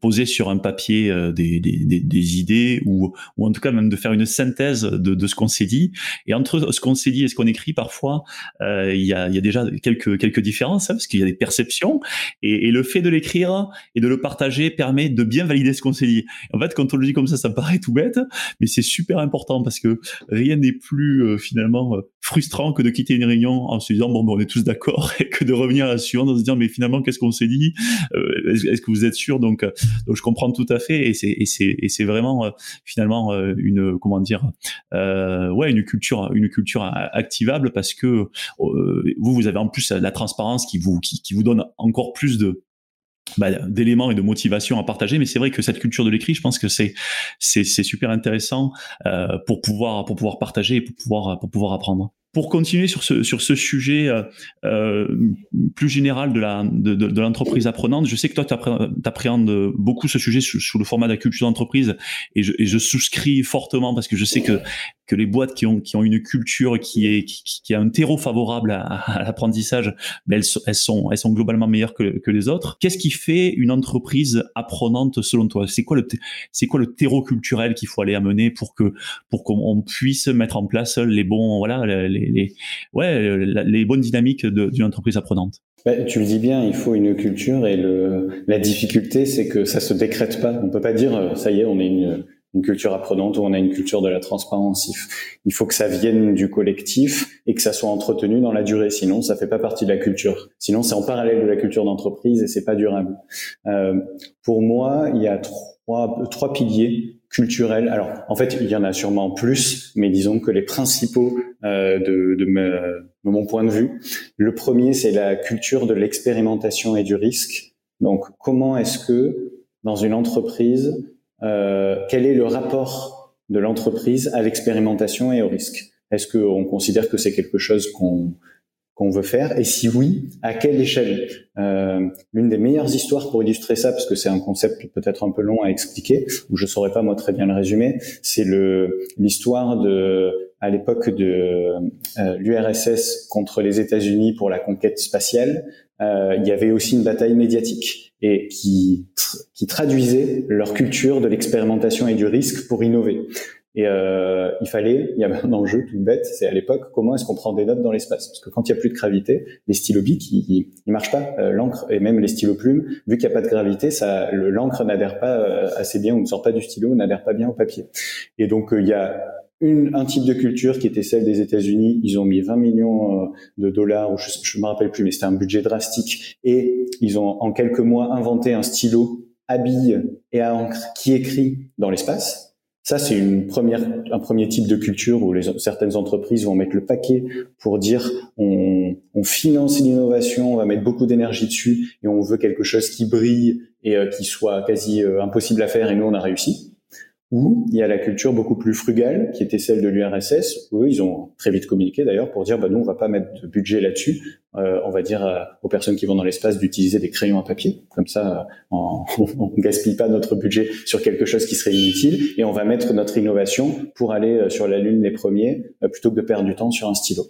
poser sur un papier euh, des, idées ou, ou en tout cas même de faire une synthèse de, de ce qu'on s'est dit. Et entre ce qu'on s'est dit et ce qu'on écrit, parfois, euh, il y, a, y, a, déjà quelques, quelques différences, hein, parce qu'il y a des perceptions. Et, le fait de l'écrire et de le partager permet de bien valider ce qu'on s'est dit. En fait, quand on le dit comme ça, ça paraît tout bête, mais c'est super important parce que rien n'est plus finalement frustrant que de quitter une réunion en se disant bon, ben, on est tous d'accord et que de revenir à la suivante en se disant mais finalement qu'est-ce qu'on s'est dit? Est-ce que vous êtes sûr donc, euh, donc je comprends tout à fait et c'est vraiment euh, finalement euh, une comment dire ouais une culture une culture activable parce que vous vous avez en plus la transparence qui vous qui, vous donne encore plus bah, d'éléments et de motivation à partager. Mais c'est vrai que cette culture de l'écrit je pense que c'est super intéressant pour pouvoir pour pouvoir partager et pour pouvoir pour pouvoir apprendre pour continuer sur ce, sujet euh, euh, plus général de, l'entreprise apprenante, je sais que toi, tu appréhendes beaucoup ce sujet sous, le format de la culture d'entreprise et je souscris fortement parce que je sais que que les boîtes qui ont qui ont une culture qui est qui, qui a un terreau favorable à, à l'apprentissage, ben elles, elles sont elles sont globalement meilleures que, que les autres. Qu'est-ce qui fait une entreprise apprenante selon toi? C'est quoi le c'est quoi le terreau culturel qu'il faut aller amener pour que pour qu'on puisse mettre en place les bons voilà les, les ouais les bonnes dynamiques d'une entreprise apprenante? Bah, tu le dis bien, il faut une culture et le, la difficulté, c'est que ça se décrète pas. On peut pas dire, euh, ça y est, on est une, une culture apprenante où on a une culture de la transparence. Il faut que ça vienne du collectif et que ça soit entretenu dans la durée. Sinon, ça fait pas partie de la culture. Sinon, c'est en parallèle de la culture d'entreprise et c'est pas durable. Euh, pour moi, il y a trois, trois piliers culturels. Alors, en fait, il y en a sûrement plus, mais disons que les principaux euh, de, de, de mon point de vue. Le premier, c'est la culture de l'expérimentation et du risque. Donc, comment est-ce que dans une entreprise, quel est le rapport de l'entreprise à l'expérimentation et au risque? Est-ce qu'on considère que c'est quelque chose qu'on qu'on veut faire? Et si oui, à quelle échelle? Euh, L'une des meilleures histoires pour illustrer ça, parce que c'est un concept peut-être un peu long à expliquer, ou je saurais pas moi très bien le résumer, c'est le l'histoire de à l'époque de euh, l'URSS contre les États-Unis pour la conquête spatiale. Euh, il y avait aussi une bataille médiatique et qui, qui traduisaient leur culture de l'expérimentation et du risque pour innover. Et euh, il fallait, il y avait un enjeu tout bête, c'est à l'époque comment est-ce qu'on prend des notes dans l'espace? Parce que quand il n'y a plus de gravité, les stylos bics, ils, ils, marchent pas. Euh, l'encre et même les stylos plumes, vu qu'il n'y a pas de gravité, ça, l'encre n'adhère pas euh, assez bien ou ne sort pas du stylo, n'adhère pas bien au papier. Et donc euh, il y a une, un type de culture qui était celle des États-Unis. Ils ont mis 20 millions de dollars, ou je ne me rappelle plus, mais c'était un budget drastique. Et ils ont en quelques mois inventé un stylo à billes et à encre qui écrit dans l'espace ça, c'est une première, un premier type de culture où les, certaines entreprises vont mettre le paquet pour dire on, on finance l'innovation, on va mettre beaucoup d'énergie dessus et on veut quelque chose qui brille et euh, qui soit quasi euh, impossible à faire et nous on a réussi. Ou il y a la culture beaucoup plus frugale, qui était celle de l'URSS, où eux, ils ont très vite communiqué d'ailleurs pour dire, bah, nous, on va pas mettre de budget là-dessus. Euh, on va dire euh, aux personnes qui vont dans l'espace d'utiliser des crayons à papier. Comme ça, euh, on, gaspille pas notre budget sur quelque chose qui serait inutile, et on va mettre notre innovation pour aller sur la Lune les premiers, plutôt que de perdre du temps sur un stylo.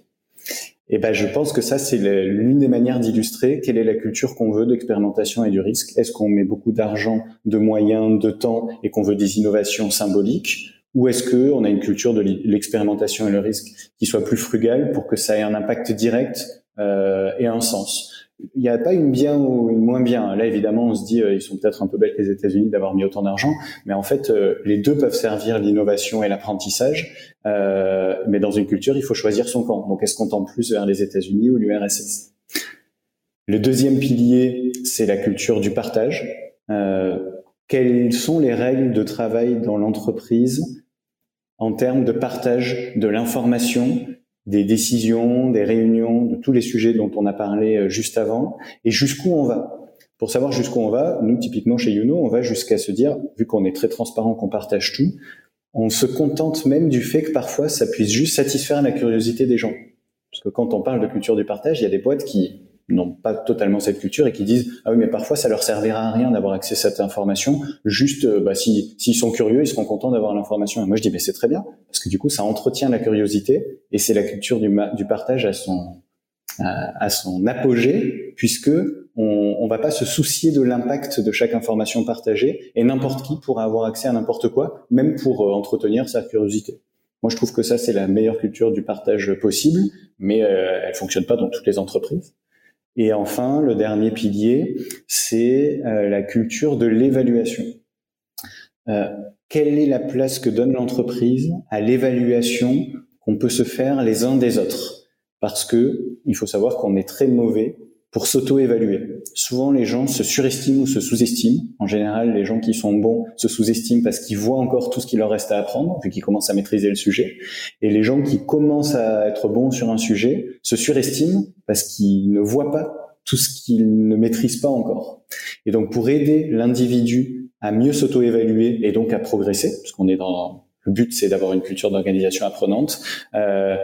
Et ben, je pense que ça, c'est l'une des manières d'illustrer quelle est la culture qu'on veut d'expérimentation et du risque. Est-ce qu'on met beaucoup d'argent, de moyens, de temps et qu'on veut des innovations symboliques? Ou est-ce que on a une culture de l'expérimentation et le risque qui soit plus frugale pour que ça ait un impact direct euh, et un sens? Il n'y a pas une bien ou une moins bien. Là, évidemment, on se dit, euh, ils sont peut-être un peu bêtes les États-Unis d'avoir mis autant d'argent, mais en fait, euh, les deux peuvent servir l'innovation et l'apprentissage. Euh, mais dans une culture, il faut choisir son camp. Donc, est-ce qu'on tend plus vers les États-Unis ou l'URSS Le deuxième pilier, c'est la culture du partage. quelles sont les règles de travail dans l'entreprise en termes de partage de l'information des décisions, des réunions, de tous les sujets dont on a parlé euh, juste avant, et jusqu'où on va? Pour savoir jusqu'où on va, nous, typiquement chez Youno, on va jusqu'à se dire, vu qu'on est très transparent, qu'on partage tout, on se contente même du fait que parfois ça puisse juste satisfaire la curiosité des gens. Parce que quand on parle de culture du partage, il y a des boîtes qui n'ont pas totalement cette culture et qui disent ah oui mais parfois ça leur servira à rien d'avoir accès à cette information. Juste euh, bah, si s'ils sont curieux ils seront contents d'avoir l'information. Et moi je dis mais c'est très bien parce que du coup ça entretient la curiosité et c'est la culture du, du partage à son à, son apogée puisque on, on va pas se soucier de l'impact de chaque information partagée et n'importe qui pourra avoir accès à n'importe quoi même pour euh, entretenir sa curiosité. Moi je trouve que ça c'est la meilleure culture du partage possible mais euh, elle fonctionne pas dans toutes les entreprises et enfin, le dernier pilier, c'est euh, la culture de l'évaluation. Euh, quelle est la place que donne l'entreprise à l'évaluation qu'on peut se faire les uns des autres? Parce que il faut savoir qu'on est très mauvais pour s'auto-évaluer. Souvent, les gens se surestiment ou se sous-estiment. En général, les gens qui sont bons se sous-estiment parce qu'ils voient encore tout ce qu'il leur reste à apprendre, vu qu'ils commencent à maîtriser le sujet. Et les gens qui commencent à être bons sur un sujet se surestiment parce qu'ils ne voient pas tout ce qu'ils ne maîtrisent pas encore. Et donc, pour aider l'individu à mieux s'auto-évaluer et donc à progresser, parce qu'on est dans le but, c'est d'avoir une culture d'organisation apprenante. Euh,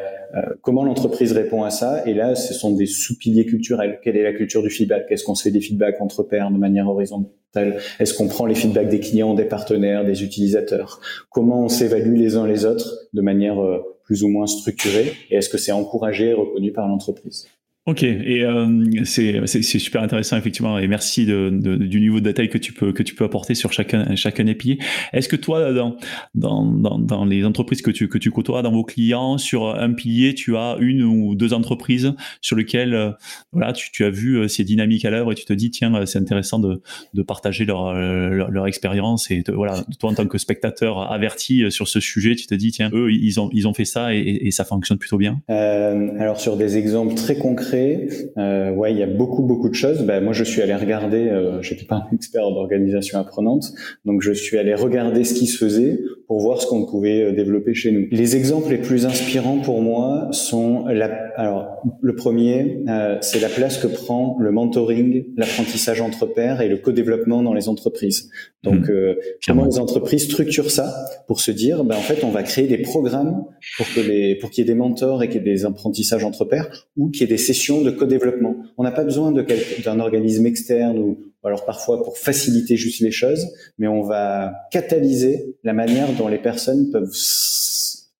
comment l'entreprise répond à ça? Et là, ce sont des sous-piliers culturels. Quelle est la culture du feedback? Est-ce qu'on se fait des feedbacks entre pairs de manière horizontale? Est-ce qu'on prend les feedbacks des clients, des partenaires, des utilisateurs? Comment on s'évalue les uns les autres de manière euh, plus ou moins structurée? Et est-ce que c'est encouragé et reconnu par l'entreprise? Ok, et euh, c'est super intéressant effectivement, et merci de, de, du niveau de détail que tu peux que tu peux apporter sur chacun chacun des piliers. Est-ce que toi, dans, dans, dans, dans, les entreprises que tu que tu côtoies, dans vos clients, sur un pilier, tu as une ou deux entreprises sur lesquelles euh, voilà, tu, tu as vu euh, ces dynamiques à l'œuvre et tu te dis tiens, euh, c'est intéressant de, de partager leur, leur, expérience et voilà, toi en tant que spectateur averti sur ce sujet, tu te dis tiens, eux ils ont ils ont fait ça et, et, ça fonctionne plutôt bien? Euh, alors sur des exemples très concrets euh, ouais, il y a beaucoup beaucoup de choses. Ben, moi, je suis allé regarder. Euh, J'étais pas un expert d'organisation apprenante, donc je suis allé regarder ce qui se faisait pour voir ce qu'on pouvait euh, développer chez nous. Les exemples les plus inspirants pour moi sont la. Alors, le premier, euh, c'est la place que prend le mentoring, l'apprentissage entre pairs et le co-développement dans les entreprises. Donc, mmh. comment les entreprises structurent ça pour se dire, ben, en fait, on va créer des programmes pour que les, pour qu'il y ait des mentors et qu'il y ait des apprentissages entre pairs ou qu'il y ait des sessions de co-développement. On n'a pas besoin d'un organisme externe ou, alors parfois pour faciliter juste les choses, mais on va catalyser la manière dont les personnes peuvent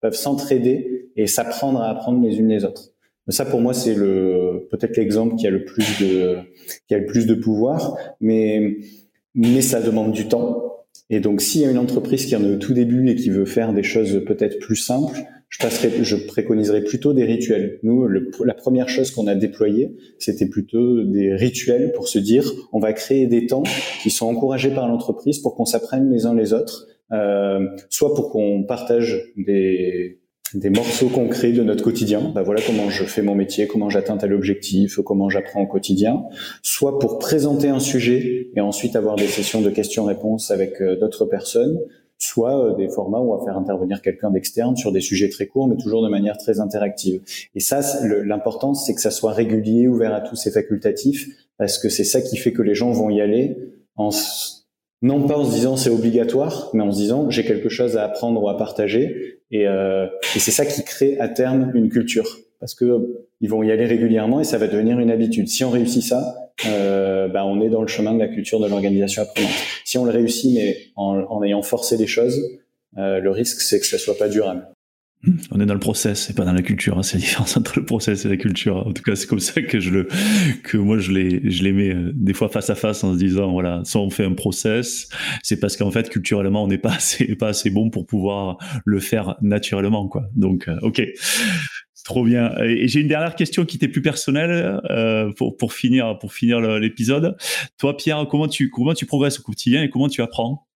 peuvent s'entraider et s'apprendre à apprendre les unes les autres. Ça, pour moi, c'est le peut-être l'exemple qui a le plus de qui a le plus de pouvoir, mais mais ça demande du temps. Et donc, s'il y a une entreprise qui en est au tout début et qui veut faire des choses peut-être plus simples, je, passerai, je préconiserais plutôt des rituels. Nous, la première chose qu'on a déployée, c'était plutôt des rituels pour se dire, on va créer des temps qui sont encouragés par l'entreprise pour qu'on s'apprenne les uns les autres, euh, soit pour qu'on partage des, des morceaux concrets de notre quotidien. Bah voilà comment je fais mon métier, comment j'atteins tel objectif, comment j'apprends au quotidien. Soit pour présenter un sujet et ensuite avoir des sessions de questions-réponses avec euh, d'autres personnes. Soit euh, des formats où on va faire intervenir quelqu'un d'externe sur des sujets très courts, mais toujours de manière très interactive. Et ça, l'important, c'est que ça soit régulier, ouvert à tous et facultatif, parce que c'est ça qui fait que les gens vont y aller en non pas en se disant c'est obligatoire, mais en se disant j'ai quelque chose à apprendre ou à partager. Et, euh, et c'est ça qui crée à terme une culture, parce que ils vont y aller régulièrement et ça va devenir une habitude. Si on réussit ça, euh, bah, on est dans le chemin de la culture de l'organisation apprenante. Si on le réussit mais en, ayant forcé les choses, euh, le risque c'est que ça soit pas durable. On est dans le process et pas dans la culture. Hein. C'est la différence entre le process et la culture. En tout cas, c'est comme ça que je le, que moi je les, je mets euh, des fois face à face en se disant voilà, soit on fait un process, c'est parce qu'en fait culturellement on n'est pas assez, pas assez bon pour pouvoir le faire naturellement quoi. Donc, ok. Trop bien. Et j'ai une dernière question qui était plus personnelle euh, pour, pour finir pour finir l'épisode. Toi, Pierre, comment tu comment tu progresses au quotidien et comment tu apprends?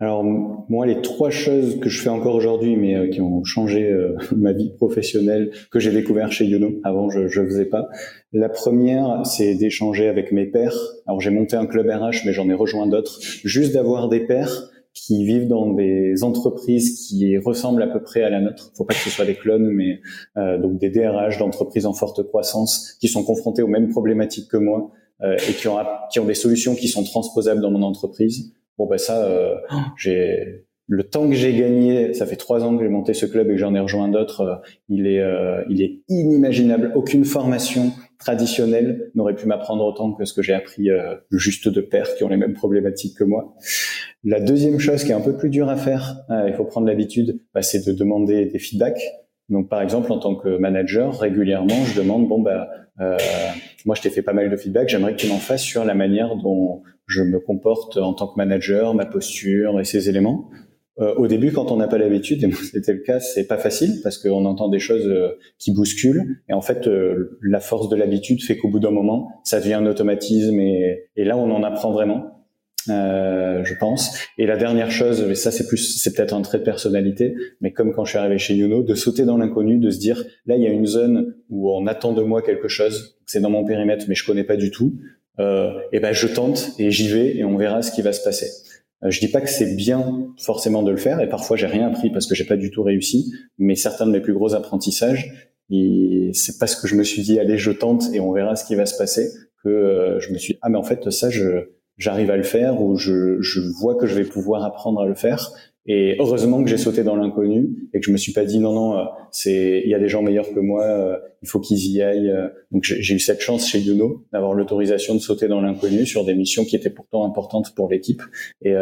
Alors moi, les trois choses que je fais encore aujourd'hui, mais euh, qui ont changé euh, ma vie professionnelle, que j'ai découvert chez Yono. Avant, je ne faisais pas. La première, c'est d'échanger avec mes pairs. Alors j'ai monté un club RH, mais j'en ai rejoint d'autres. Juste d'avoir des pairs qui vivent dans des entreprises qui ressemblent à peu près à la nôtre. Faut pas que ce soit des clones, mais euh, donc des DRH d'entreprises en forte croissance qui sont confrontés aux mêmes problématiques que moi et qui ont, qui ont des solutions qui sont transposables dans mon entreprise. Bon ben ça, euh, j'ai le temps que j'ai gagné, ça fait trois ans que j'ai monté ce club et que j'en ai rejoint d'autres, euh, il est euh, il est inimaginable. Aucune formation traditionnelle n'aurait pu m'apprendre autant que ce que j'ai appris juste de pairs qui ont les mêmes problématiques que moi. La deuxième chose qui est un peu plus dure à faire, il faut prendre l'habitude, bah, c'est de demander des feedbacks. Donc par exemple en tant que manager, régulièrement, je demande bon bah euh, moi je t'ai fait pas mal de feedback, j'aimerais que tu m'en fasses sur la manière dont je me comporte en tant que manager, ma posture et ces éléments. Euh, au début, quand on n'a pas l'habitude, et c'était le cas, c'est pas facile parce qu'on entend des choses euh, qui bousculent. Et en fait, euh, la force de l'habitude fait qu'au bout d'un moment, ça devient un automatisme. Et, et là, on en apprend vraiment, euh, je pense. Et la dernière chose, mais ça c'est plus, c'est peut-être un trait de personnalité, mais comme quand je suis arrivé chez Youno, de sauter dans l'inconnu, de se dire là, il y a une zone où on attend de moi quelque chose, c'est dans mon périmètre, mais je connais pas du tout euh, et ben je tente et j'y vais et on verra ce qui va se passer. Euh, je dis pas que c'est bien forcément de le faire et parfois j'ai rien appris parce que j'ai pas du tout réussi, mais certains de mes plus gros apprentissages, c'est parce que je me suis dit allez je tente et on verra ce qui va se passer que euh, je me suis dit, ah mais en fait ça je j'arrive à le faire ou je, je vois que je vais pouvoir apprendre à le faire et heureusement que j'ai sauté dans l'inconnu et que je me suis pas dit non non euh, c'est il y a des gens meilleurs que moi, euh, il faut qu'ils y aillent. Euh. Donc j'ai eu cette chance chez Yuno d'avoir l'autorisation de sauter dans l'inconnu sur des missions qui étaient pourtant importantes pour l'équipe et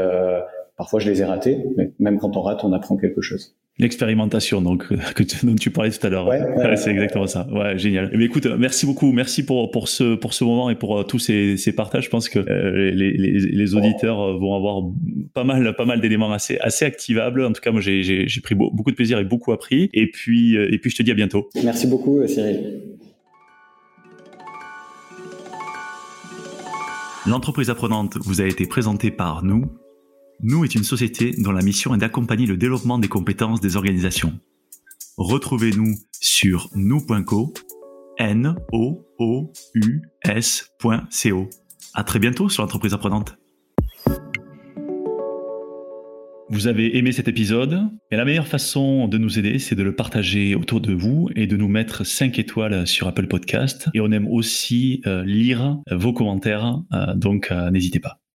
parfois je les ai ratées, mais même quand on rate, on apprend quelque chose. L'expérimentation, donc que tu, dont tu parlais tout à l'heure. Ouais, c'est exactement ça. Ouais, génial. Mais écoute, merci beaucoup, merci pour pour ce pour ce moment et pour euh, tous ces, ces partages. Je pense que euh, les, les, les, auditeurs euh, vont avoir pas mal pas mal d'éléments assez assez activables. En tout cas, moi j'ai j'ai pris beaucoup de plaisir et beaucoup appris. Et puis et puis je te dis à bientôt. Merci beaucoup, Cyril. L'entreprise apprenante vous a été présentée par nous nous est une société dont la mission est d'accompagner le développement des compétences des organisations. Retrouvez-nous sur nous.co, n o o u. À très bientôt sur l'entreprise apprenante. Vous avez aimé cet épisode Et la meilleure façon de nous aider, c'est de le partager autour de vous et de nous mettre 5 étoiles sur Apple Podcast. Et on aime aussi euh, lire vos commentaires, euh, donc euh, n'hésitez pas.